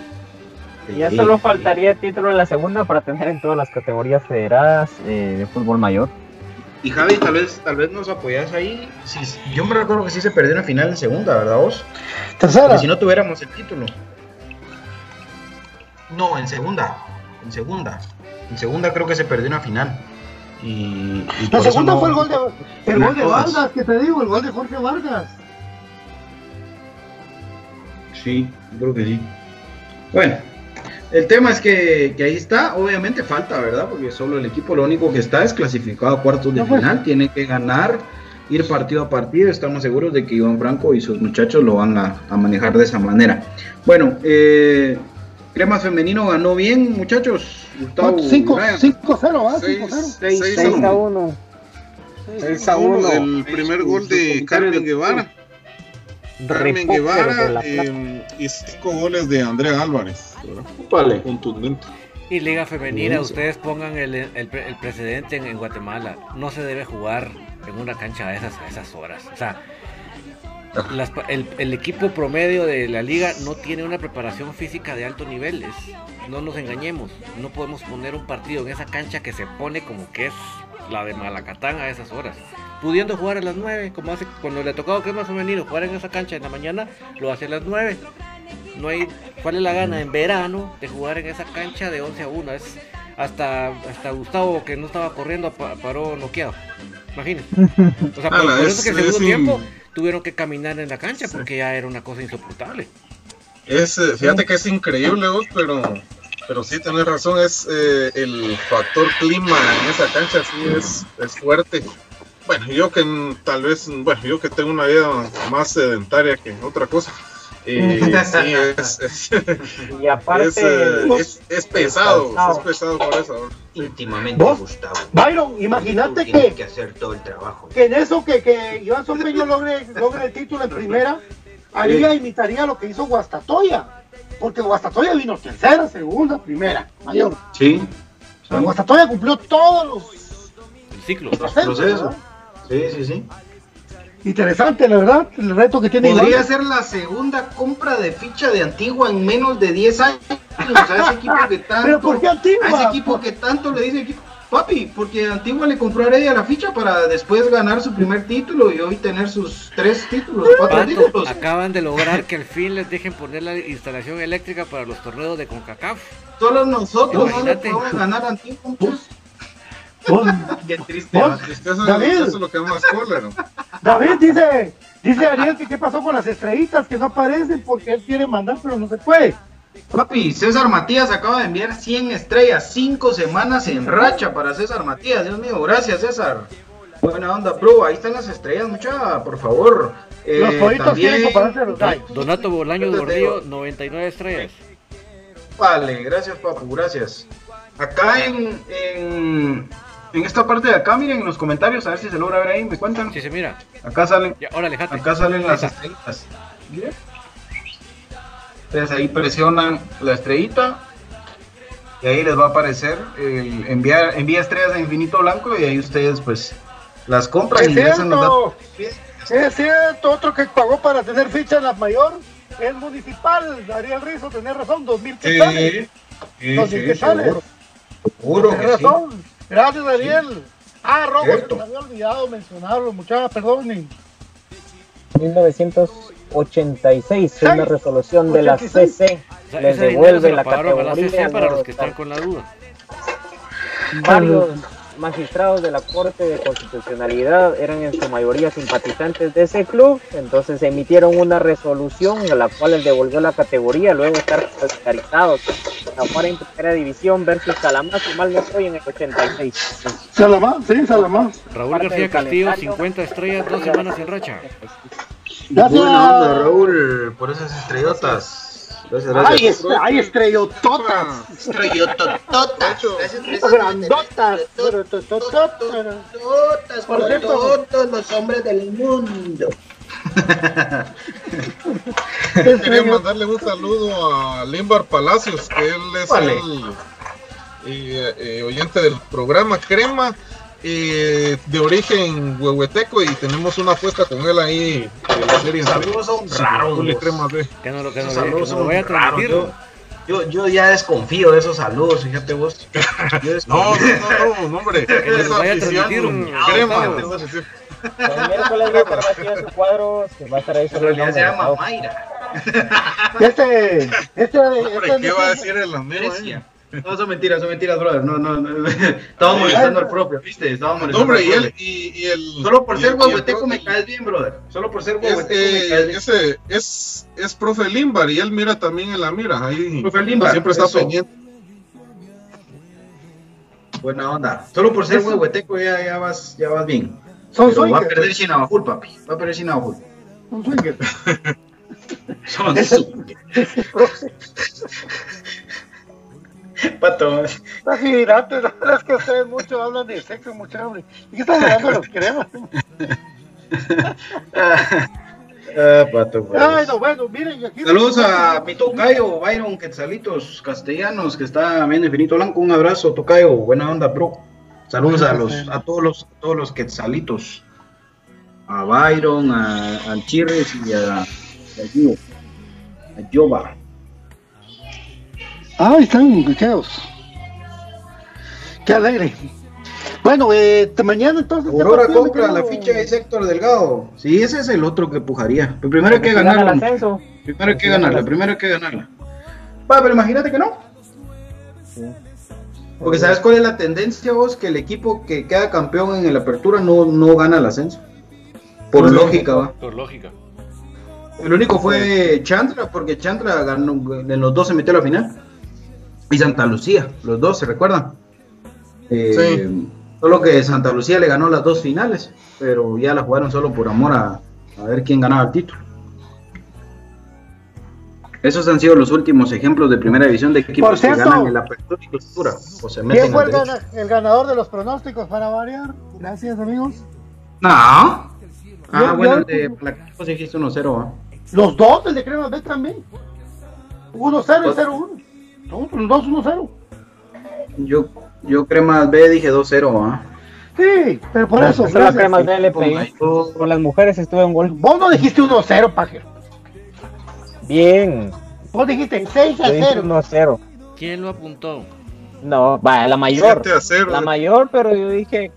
Y ya solo faltaría título en la segunda para tener en todas las categorías federadas eh, de fútbol mayor. Y Javi, tal vez, tal vez nos apoyas ahí. Sí, yo me recuerdo que sí se perdió una final en segunda, ¿verdad vos? Tercera. Porque si no tuviéramos el título. No, en segunda. En segunda. En segunda creo que se perdió una final. Y, y La segunda no- fue el gol de, el gol de todas. Vargas, que te digo, el gol de Jorge Vargas. Sí, creo que sí. Bueno, el tema es que, que ahí está, obviamente falta, ¿verdad? Porque solo el equipo lo único que está es clasificado a cuartos de No, pues. final, tiene que ganar, ir partido a partido, estamos seguros de que Iván Franco y sus muchachos lo van a, a manejar de esa manera. Bueno, eh, Crema Femenino ganó bien, muchachos. Gustavo, 5-0, Brian. ¿va? Seis- 5-0. seis a 6 a uno. 1. 6 a 1, el primer gol de Carmen Guevara. Carmen Guevara eh, y 5 goles de Andrea Álvarez. Vale. Contundente. Y Liga Femenina, Bien. ustedes pongan el, el pre- el precedente en, en Guatemala. No se debe jugar en una cancha a esas, a esas horas. O sea, las el, el equipo promedio de la liga no tiene una preparación física de alto nivel. es- no nos engañemos. No podemos poner un partido en esa cancha que se pone como que es la de Malacatán a esas horas. Pudiendo jugar a las 9, como hace cuando le tocaba que más femenino jugar en esa cancha en la mañana, lo hace a las 9. No hay, ¿cuál es la gana en verano de jugar en esa cancha de 11 a 1? Es hasta, hasta Gustavo que no estaba corriendo pa- paró noqueado. Imagínense. O sea, por, por es- eso que el segundo tiempo tuvieron que caminar en la cancha porque ya era una cosa insoportable. Es, eh, fíjate que es increíble, vos, pero, pero sí, tenés razón, es eh, el factor clima en esa cancha, sí es, es fuerte. Bueno, yo que tal vez, bueno, yo que tengo una vida más sedentaria que otra cosa, eh, sí, es, es, Y aparte, es, eh, es- es pesado, es pesado por eso. Íntimamente, ¿Vos? Gustavo. Byron, imagínate que, que hacer todo el trabajo. que en eso que, que Iván Sorpeño logre, logre el título en primera, haría, imitaría lo que hizo Guastatoya. Porque Guastatoya vino tercera, segunda, primera, mayor. Sí, sea, Guastatoya cumplió todos los El ciclo. procesos. proceso. ¿verdad? Sí, sí, sí. Interesante, la verdad, el reto que tiene Podría Iván. ser la segunda compra de ficha de Antigua en menos de 10 años. Sea, ese equipo que tanto. Pero ¿por qué Antigua? A ese equipo que tanto le dice equipo. Papi, porque Antigua le compró a Heredia la ficha para después ganar su primer título y hoy tener sus tres títulos, cuatro Pato, títulos. acaban de lograr que al fin les dejen poner la instalación eléctrica para los torneos de CONCACAF. Solo nosotros no le Imagínate. podemos ganar a Antigua. muchachos. Vos, Qué triste. vos, David. eso es lo que más cólera. David dice, dice Ariel que qué pasó con las estrellitas que no aparecen porque él quiere mandar pero no se puede. Papi, César Matías acaba de enviar 100 estrellas, 5 semanas en racha para César Matías. Dios mío, gracias César. Buena onda, bro. Ahí están las estrellas, mucha, por favor. Eh, Los pollitos también- quieren compararse a los gallos. Donato Bolaño Gordillo, digo. 99 estrellas. Vale, gracias, papu, gracias. Acá en, en, en esta parte de acá, miren en los comentarios, a ver si se logra ver ahí, me cuentan. Si se mira. Acá salen, Ya, ahora alejate. acá salen las estrellitas. Miren. Ustedes ahí presionan la estrellita y ahí les va a aparecer el enviar, envía estrellas a infinito blanco y ahí ustedes pues las compran Es y ingresan los datos. cierto, es cierto, otro que pagó para tener ficha en la mayor es municipal, Ariel Rizo, tenés razón, dos mil quetzales. sí, Dos sí, mil quetzales. seguro. Seguro que sí. Gracias, Ariel. Ah, Robo, se me había olvidado mencionarlo, muchachos, perdonen. 1986, una resolución de la 86. CC O sea, les devuelve la pagaron a la categoría. CC para los que están con la duda. Varios magistrados de la Corte de Constitucionalidad eran en su mayoría simpatizantes de ese club, entonces emitieron una resolución en la cual les devolvió la categoría luego de estar solidarizados. Ahora en primera división versus Salamá, si mal no estoy, en el 86. Salamá, sí, Salamá. Raúl Parte García Castillo, calendario. 50 estrellas, dos semanas en racha. Gracias. Buena onda, Raúl, por esas estrellotas. Gracias, Ay, gracias. est hay estrellototas. Estrellotototas. Grandotas. Totas Por por cierto. todos los hombres del mundo. Quería mandarle un saludo a Limbar Palacios, que él es Vale. el eh, eh, oyente del programa Crema, eh, de origen huehueteco, y tenemos una apuesta con él ahí de la serie. Saludos son raros. Crema. Que no lo, que no, saludos a transmitir. Yo, yo, yo ya desconfío de esos saludos, fíjate vos. No, no, no, no, no, hombre. Que vaya a transmitir, Crema. Gustavo. te voy a decir. El miércoles va a estar vacío su cuadro, que va a estar ahí En sobre el realidad se nombre, llama. Mayra. Este, este, Hombre, este, ¿qué va a decir el amigo? Eh? No, son mentiras, son mentiras, brother. No, no, no. Estaba molestando al propio, ¿viste? Estaba molestando Hombre, al y, propio. el, y, y el. Solo por ser huehueteco me caes bien, brother. Solo por ser huehueteco me eh, caes bien. ese, es, es profe Limbar y él mira también en la mira. Ahí Profe Limbar, siempre está eso. pendiente. Buena onda. Solo por ser huehueteco ya, ya, vas, ya vas bien. Son Pero va a swingers. perder sin Abajul, papi. Va a perder sin Abajul. Son swingers. Son Pato. Imagínate, la verdad es que ustedes mucho hablan de sexo, mucho hombre. ¿Y qué están hablando de los cremas? Ah, pato, pues. Ay, no, bueno, miren, aquí. Saludos a mi tocayo, Byron Quetzalitos Castellanos, que está viendo Infinito Blanco. Un abrazo, tocayo. Buena onda, bro. Saludos a los, a todos los, a todos los Quetzalitos. A Byron, a, al Chirres y a, a Gio. A Yoba. Ah, están quedados. Qué alegre. Bueno, eh, mañana entonces. ¿qué Aurora compra la ficha de Héctor Delgado. Sí, ese es el otro que pujaría. Pero primero hay que ganarla. Primero hay que ganarla, primero hay que ganarla. Va, pero imagínate que no. Porque sabes cuál es la tendencia vos, que el equipo que queda campeón en el apertura no, no gana el ascenso. Por Sí. lógica, va. Por lógica. El único fue Chandra, porque Chandra ganó, en los dos se metió a la final. Y Santa Lucía, los dos, ¿se recuerdan? Eh, Solo que Santa Lucía le ganó las dos finales, pero ya la jugaron solo por amor a, a ver quién ganaba el título. Esos han sido los últimos ejemplos de primera división de equipos cierto, que ganan el apertura y clausura. O se ¿Quién fue el, ganador de los pronósticos para variar? Gracias, amigos. No. Ah, Yo- bueno, yo- el de Placos dijiste 1-0, ¿ah? Los dos, el de Crema B también. 1-0 y 0-1. No, los dos 1-0. Yo, yo cremas B dije 2-0, ¿ah? Sí, pero por eso. Esa la gracias. crema de le Con pegué. Mayo- Con las mujeres estuve en gol. Vos no dijiste 1-0, Pajer. Bien. Vos dijiste 6 a Yo dije 0. 1-0. ¿Quién lo apuntó? No, va, la mayor. 7 a 0. La mayor, pero yo dije,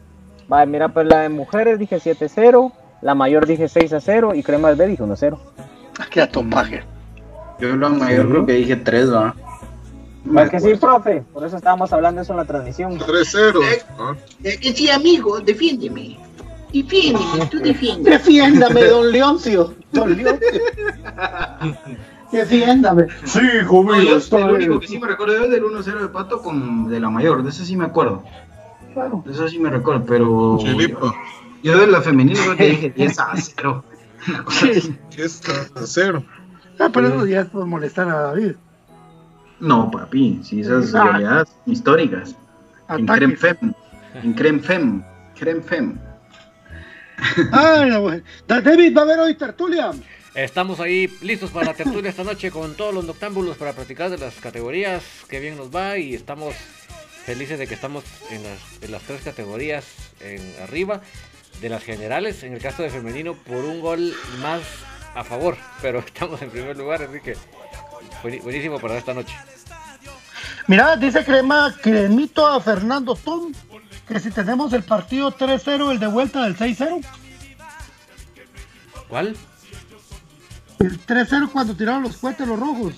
va, mira, pues la de mujeres dije 7-0, la mayor dije 6-0 y Cremas B dije 1-0. Qué ato, Pajer. Yo lo mayor creo que dije 3, ¿ah? ¿Para que sí, profe? Por eso estábamos hablando eso en la transmisión. 3-0. Ah, Es que sí, amigo, defiéndeme. Defiéndeme, tú defiéndeme. Defiéndame, don Leoncio. Don Leoncio. Defiéndame. Sí, hijo No, mío. yo, el único que sí me recuerdo es del 1-0 de Pato con de la mayor, de eso sí me acuerdo. Claro. De eso sí me recuerdo, pero. Chilipa. Yo de la femenina creo que dije 10 a 0. Una cosa así. Es a 0. Ah, pero eso ya es por molestar a David. No, papi, sí, esas Ah. realidades históricas. En Ataque. Creme Fem. En Creme Fem. Creme Fem. Ay, David, va a haber hoy tertulia. Estamos ahí listos para la tertulia esta noche con todos los noctámbulos para practicar de las categorías. Que bien nos va y estamos felices de que estamos en las, en las tres categorías en arriba de las generales. En el caso de femenino, por un gol más a favor, pero estamos en primer lugar, así que buen- buenísimo para esta noche. Mira, dice Crema, cremito a Fernando Tom, que si tenemos el partido 3-0, el de vuelta del 6-0. ¿Cuál? El 3-0 cuando tiraron los cohetes los rojos.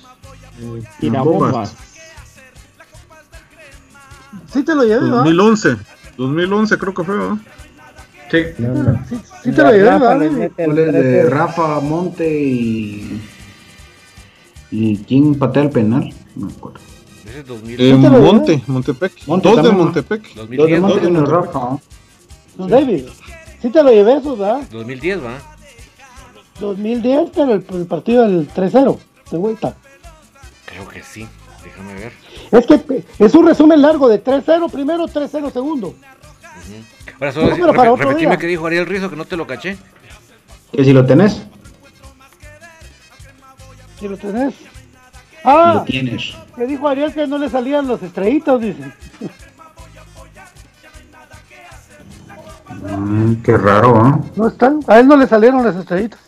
Tirabombas. Sí te lo llevé, ¿verdad? 2011. 2011 creo que fue, ¿no? Sí. Sí, sí te lo llevé, Rafa ¿verdad? Goles de 13. Rafa Monte y. ¿Y quién patea el penal? No me acuerdo. Ese es 2000, En te lo Monte, Montepec. Monte Dos de. Montepec. Dos de 2010, Monte y uno de 2010, Rafa. ¿no? Don David, sí te lo llevé eso, ¿verdad? 2010, va. 2010, pero el, el partido del 3-0, de vuelta. Creo que sí. Déjame ver. Es que es un resumen largo de 3-0 primero, 3-0 segundo. Ahora solo No, pero para otro repetime día. que dijo Ariel Rizo que no te lo caché. Que si lo tenés, Si lo tenés. lo Ah, tienes. que dijo Ariel que no le salían los estrellitos, dice. Mm, qué raro, ¿ah? No están, a él no le salieron las estrellitas.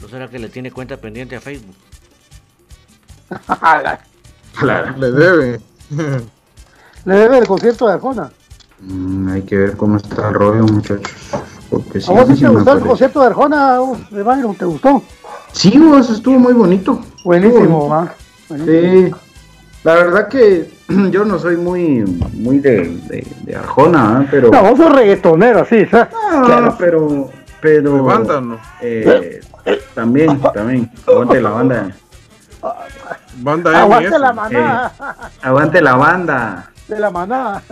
¿No será que le tiene cuenta pendiente a Facebook? Le debe. Le debe el concierto de Arjona. Mm, hay que ver cómo está el rollo, muchachos. Porque ¿A vos a mí sí te gustó el concierto de Arjona vos, de Byron? ¿Te gustó? Sí, vos, estuvo muy bonito. Buenísimo. Buenísimo. Sí, la verdad que yo no soy muy, muy de, de, de Arjona, ¿eh? pero. No, vos sos reggaetonero, sí, ¿sabes? No, pero. pero banda, ¿no? eh, también, también. Aguante la banda. Banda Aguante la manada, Aguante la banda. de la manada.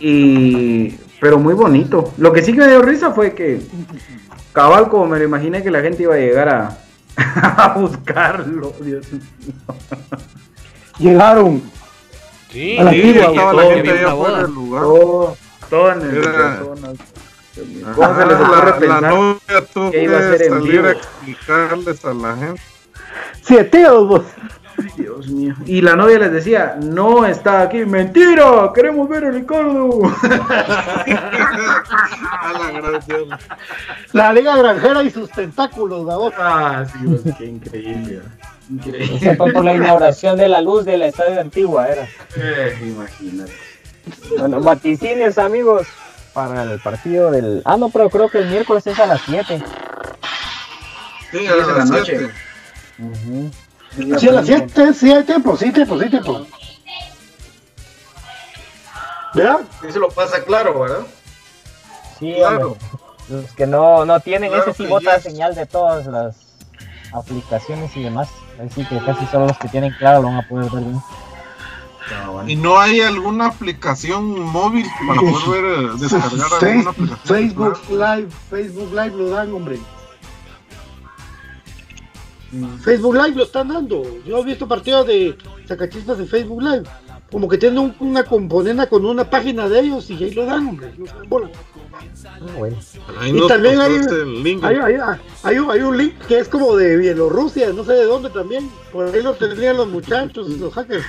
Y. Pero muy bonito. Lo que sí que me dio risa fue que. Cabal, como me lo imaginé que la gente iba a llegar a, a buscarlo. Dios mío. Llegaron. Sí, A la Sí, antigua, estaba güey. la gente allá afuera del lugar. Todo, todo en el Era-. ¿Cómo se les ocurre la, la novia tuvo que iba a que ser en salir a explicarles a la gente. Siete vos. Dios mío. Y la novia les decía, no está aquí. Mentira, queremos ver a Ricardo. A la. La Liga Granjera y sus tentáculos, la voz. ah, sí, pues, qué increíble. Increíble. Esa fue por la inauguración de la luz del estadio antigua, era. Eh, imagínate. Bueno, vaticinios, amigos, para el partido del. Ah, no, pero creo que el miércoles es a las 7. Sí, a en la las noche. 7. Sí, a las siete, sí hay tiempo, sí, tiempo, sí, tiempo. ¿Ya? Sí se lo pasa claro, ¿verdad? Sí, Claro. hombre. Los que no, no tienen Claro ese sí bota yes. señal de todas las aplicaciones y demás. Así que casi solo los que tienen claro lo van a poder ver bien. ¿Y no hay alguna aplicación móvil para poder ver, descargar alguna aplicación? Facebook Live, Facebook Live lo dan, hombre. Facebook Live lo están dando. Yo he visto partidos de sacachispas de Facebook Live. Como que tienen un- una componente con una página de ellos y ahí lo dan, hombre. Lo dan bola. Ah, bueno. Ahí Y nos también hay, pasaste el link. hay, hay- hay un, hay un link que es como de Bielorrusia, no sé de dónde también. Por ahí lo tendrían los muchachos, los hackers.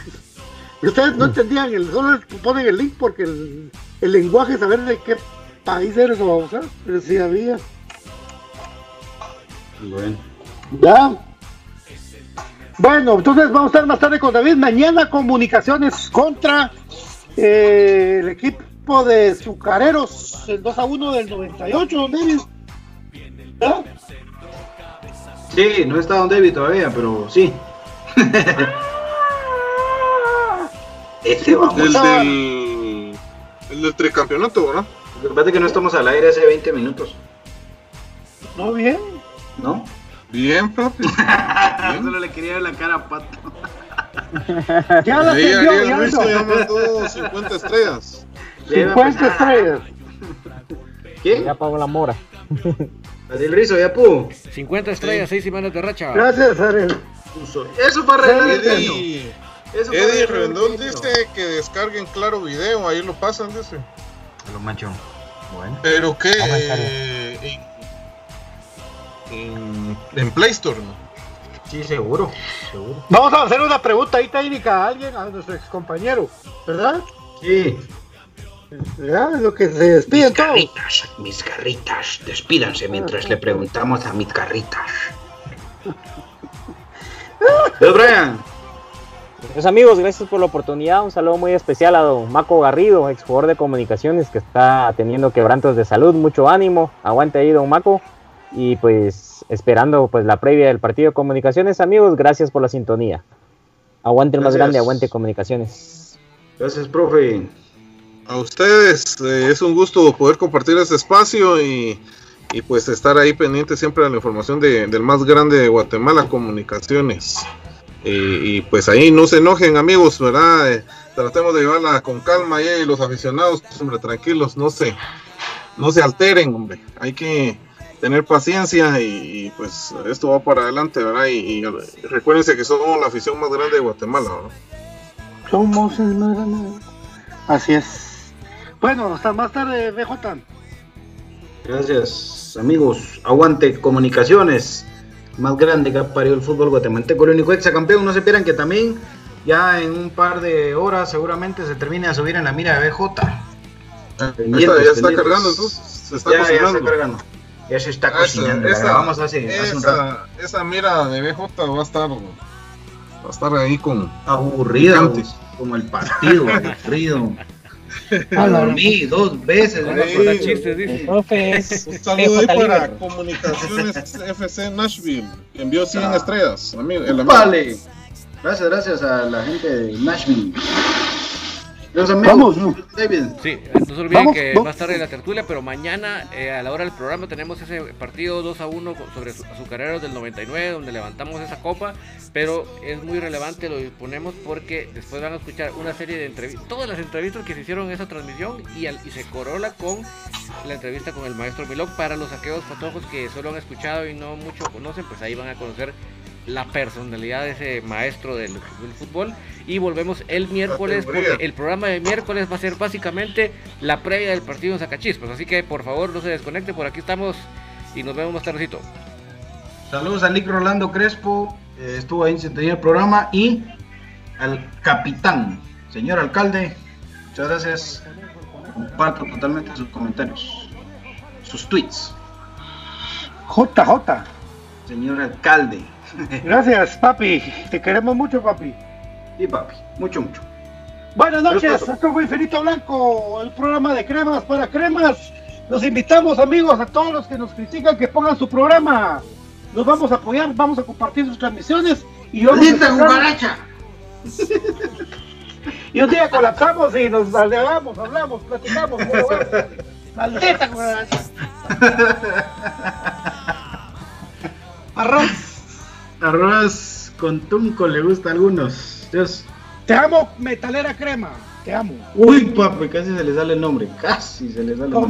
Y ustedes no entendían, el, solo les ponen el link porque el, el lenguaje, saber de qué país eres o vamos a pero sí había. Bueno. Ya. Bueno, entonces vamos a estar más tarde con David. Mañana comunicaciones contra eh, el equipo de Zucareros, el 2 a 1 del 98, David. ¿Ya? Sí, no está Don David todavía, pero sí. Ese vamos. El a- del, el del tricampeonato, ¿verdad? Lo que pasa es que no estamos al aire hace 20 minutos, ¿No bien? ¿no? Bien, papi. Solo le quería ver la cara a Pato. Ya atendió, el ya Luis no. ya mandó 50 estrellas. 50 estrellas. ¿Quién? Ya pagó la mora. Adil Rizo, ya pudo. 50 estrellas, 6 semanas de racha. Gracias, Ariel. Eso para arreglar el. Eddie, Eso para Eddie Rendón dice que descarguen claro video, ahí lo pasan, dice. Lo macho. Bueno. Pero que Comentario. eh, en, en, Play Store, ¿no? Sí, seguro. Seguro. Vamos a hacer una pregunta ahí técnica a alguien, a nuestro ex compañero, ¿verdad? Sí. Ya, lo que se despiden todos. Garritas, mis garritas, despídanse mientras le preguntamos a mis garritas. Pero Brian, Pues amigos, gracias por la oportunidad. Un saludo muy especial a don Maco Garrido, ex jugador de comunicaciones que está teniendo quebrantos de salud. Mucho ánimo. Aguante ahí, don Maco. Y pues esperando pues la previa del partido de comunicaciones, amigos. Gracias por la sintonía. Aguante el más grande, aguante comunicaciones. gracias, profe. A ustedes, eh, es un gusto poder compartir este espacio y, y, pues estar ahí pendiente siempre de la información de- del más grande de Guatemala, Comunicaciones. Y, y, pues ahí no se enojen amigos, ¿verdad? Eh, tratemos de llevarla con calma y los aficionados, hombre, tranquilos, no se, no se alteren, hombre. Hay que tener paciencia y, y, pues esto va para adelante, ¿verdad? Y, y recuérdense que somos la afición más grande de Guatemala, ¿verdad? Somos el más grande. Así es. Bueno, hasta más tarde, BJ. Gracias, amigos. Aguante comunicaciones. Más grande que ha parido el fútbol guatemalteco. El único campeón. No se pierdan que también ya en un par de horas seguramente se termine a subir en la mira de BJ. Está, ya está cargando, entonces se está ya, está cargando. Ya se está Esa- cocinando. la esa- grabamos hace, hace un rato. esa, esa mira de BJ va a estar va a estar ahí con Aburrida, como el partido, aburrido. A la- Dormí dos veces. Ahí. no me acordé. chistes, dice. El profe es un saludo ahí para. Comunicaciones FC Nashville que envió 100 estrellas amigo, el amigo. Vale. Gracias, gracias a la gente de Nashville. Los amigos, David. Sí, no se olviden que más tarde la tertulia, pero mañana eh, a la hora del programa tenemos ese partido 2 a 1 sobre Azucareros del 99, donde levantamos esa copa, pero es muy relevante, lo disponemos porque después van a escuchar una serie de entrevistas, todas las entrevistas que se hicieron en esa transmisión y, y se corola con la entrevista con el maestro Milok. Para los aquellos fotógrafos que solo han escuchado y no mucho conocen, pues ahí van a conocer la personalidad de ese maestro del, fútbol. Y volvemos el miércoles, porque el programa de miércoles va a ser básicamente la previa del partido en Zacachispas. Así que por favor no se desconecte, por aquí estamos y nos vemos más tardecito. Saludos a Lick Rolando Crespo, eh, estuvo ahí en el programa, y al capitán, señor alcalde, muchas gracias. Comparto totalmente sus comentarios, sus tweets. JJ. Señor alcalde. Gracias, papi. Te queremos mucho, papi. Sí, papi. Mucho, mucho. Buenas noches, esto fue Infinito Blanco, el programa de cremas para cremas. Los invitamos, amigos, a todos los que nos critican que pongan su programa. Nos vamos a apoyar, vamos a compartir sus transmisiones y vamos a y un día colapsamos y nos hablamos, hablamos, platicamos. Maldita Arroz. Arroz con tunco le gusta a algunos. Dios. Te amo, metalera crema. Te amo. Uy, papi, casi se le sale el nombre. Casi se le sale el nombre.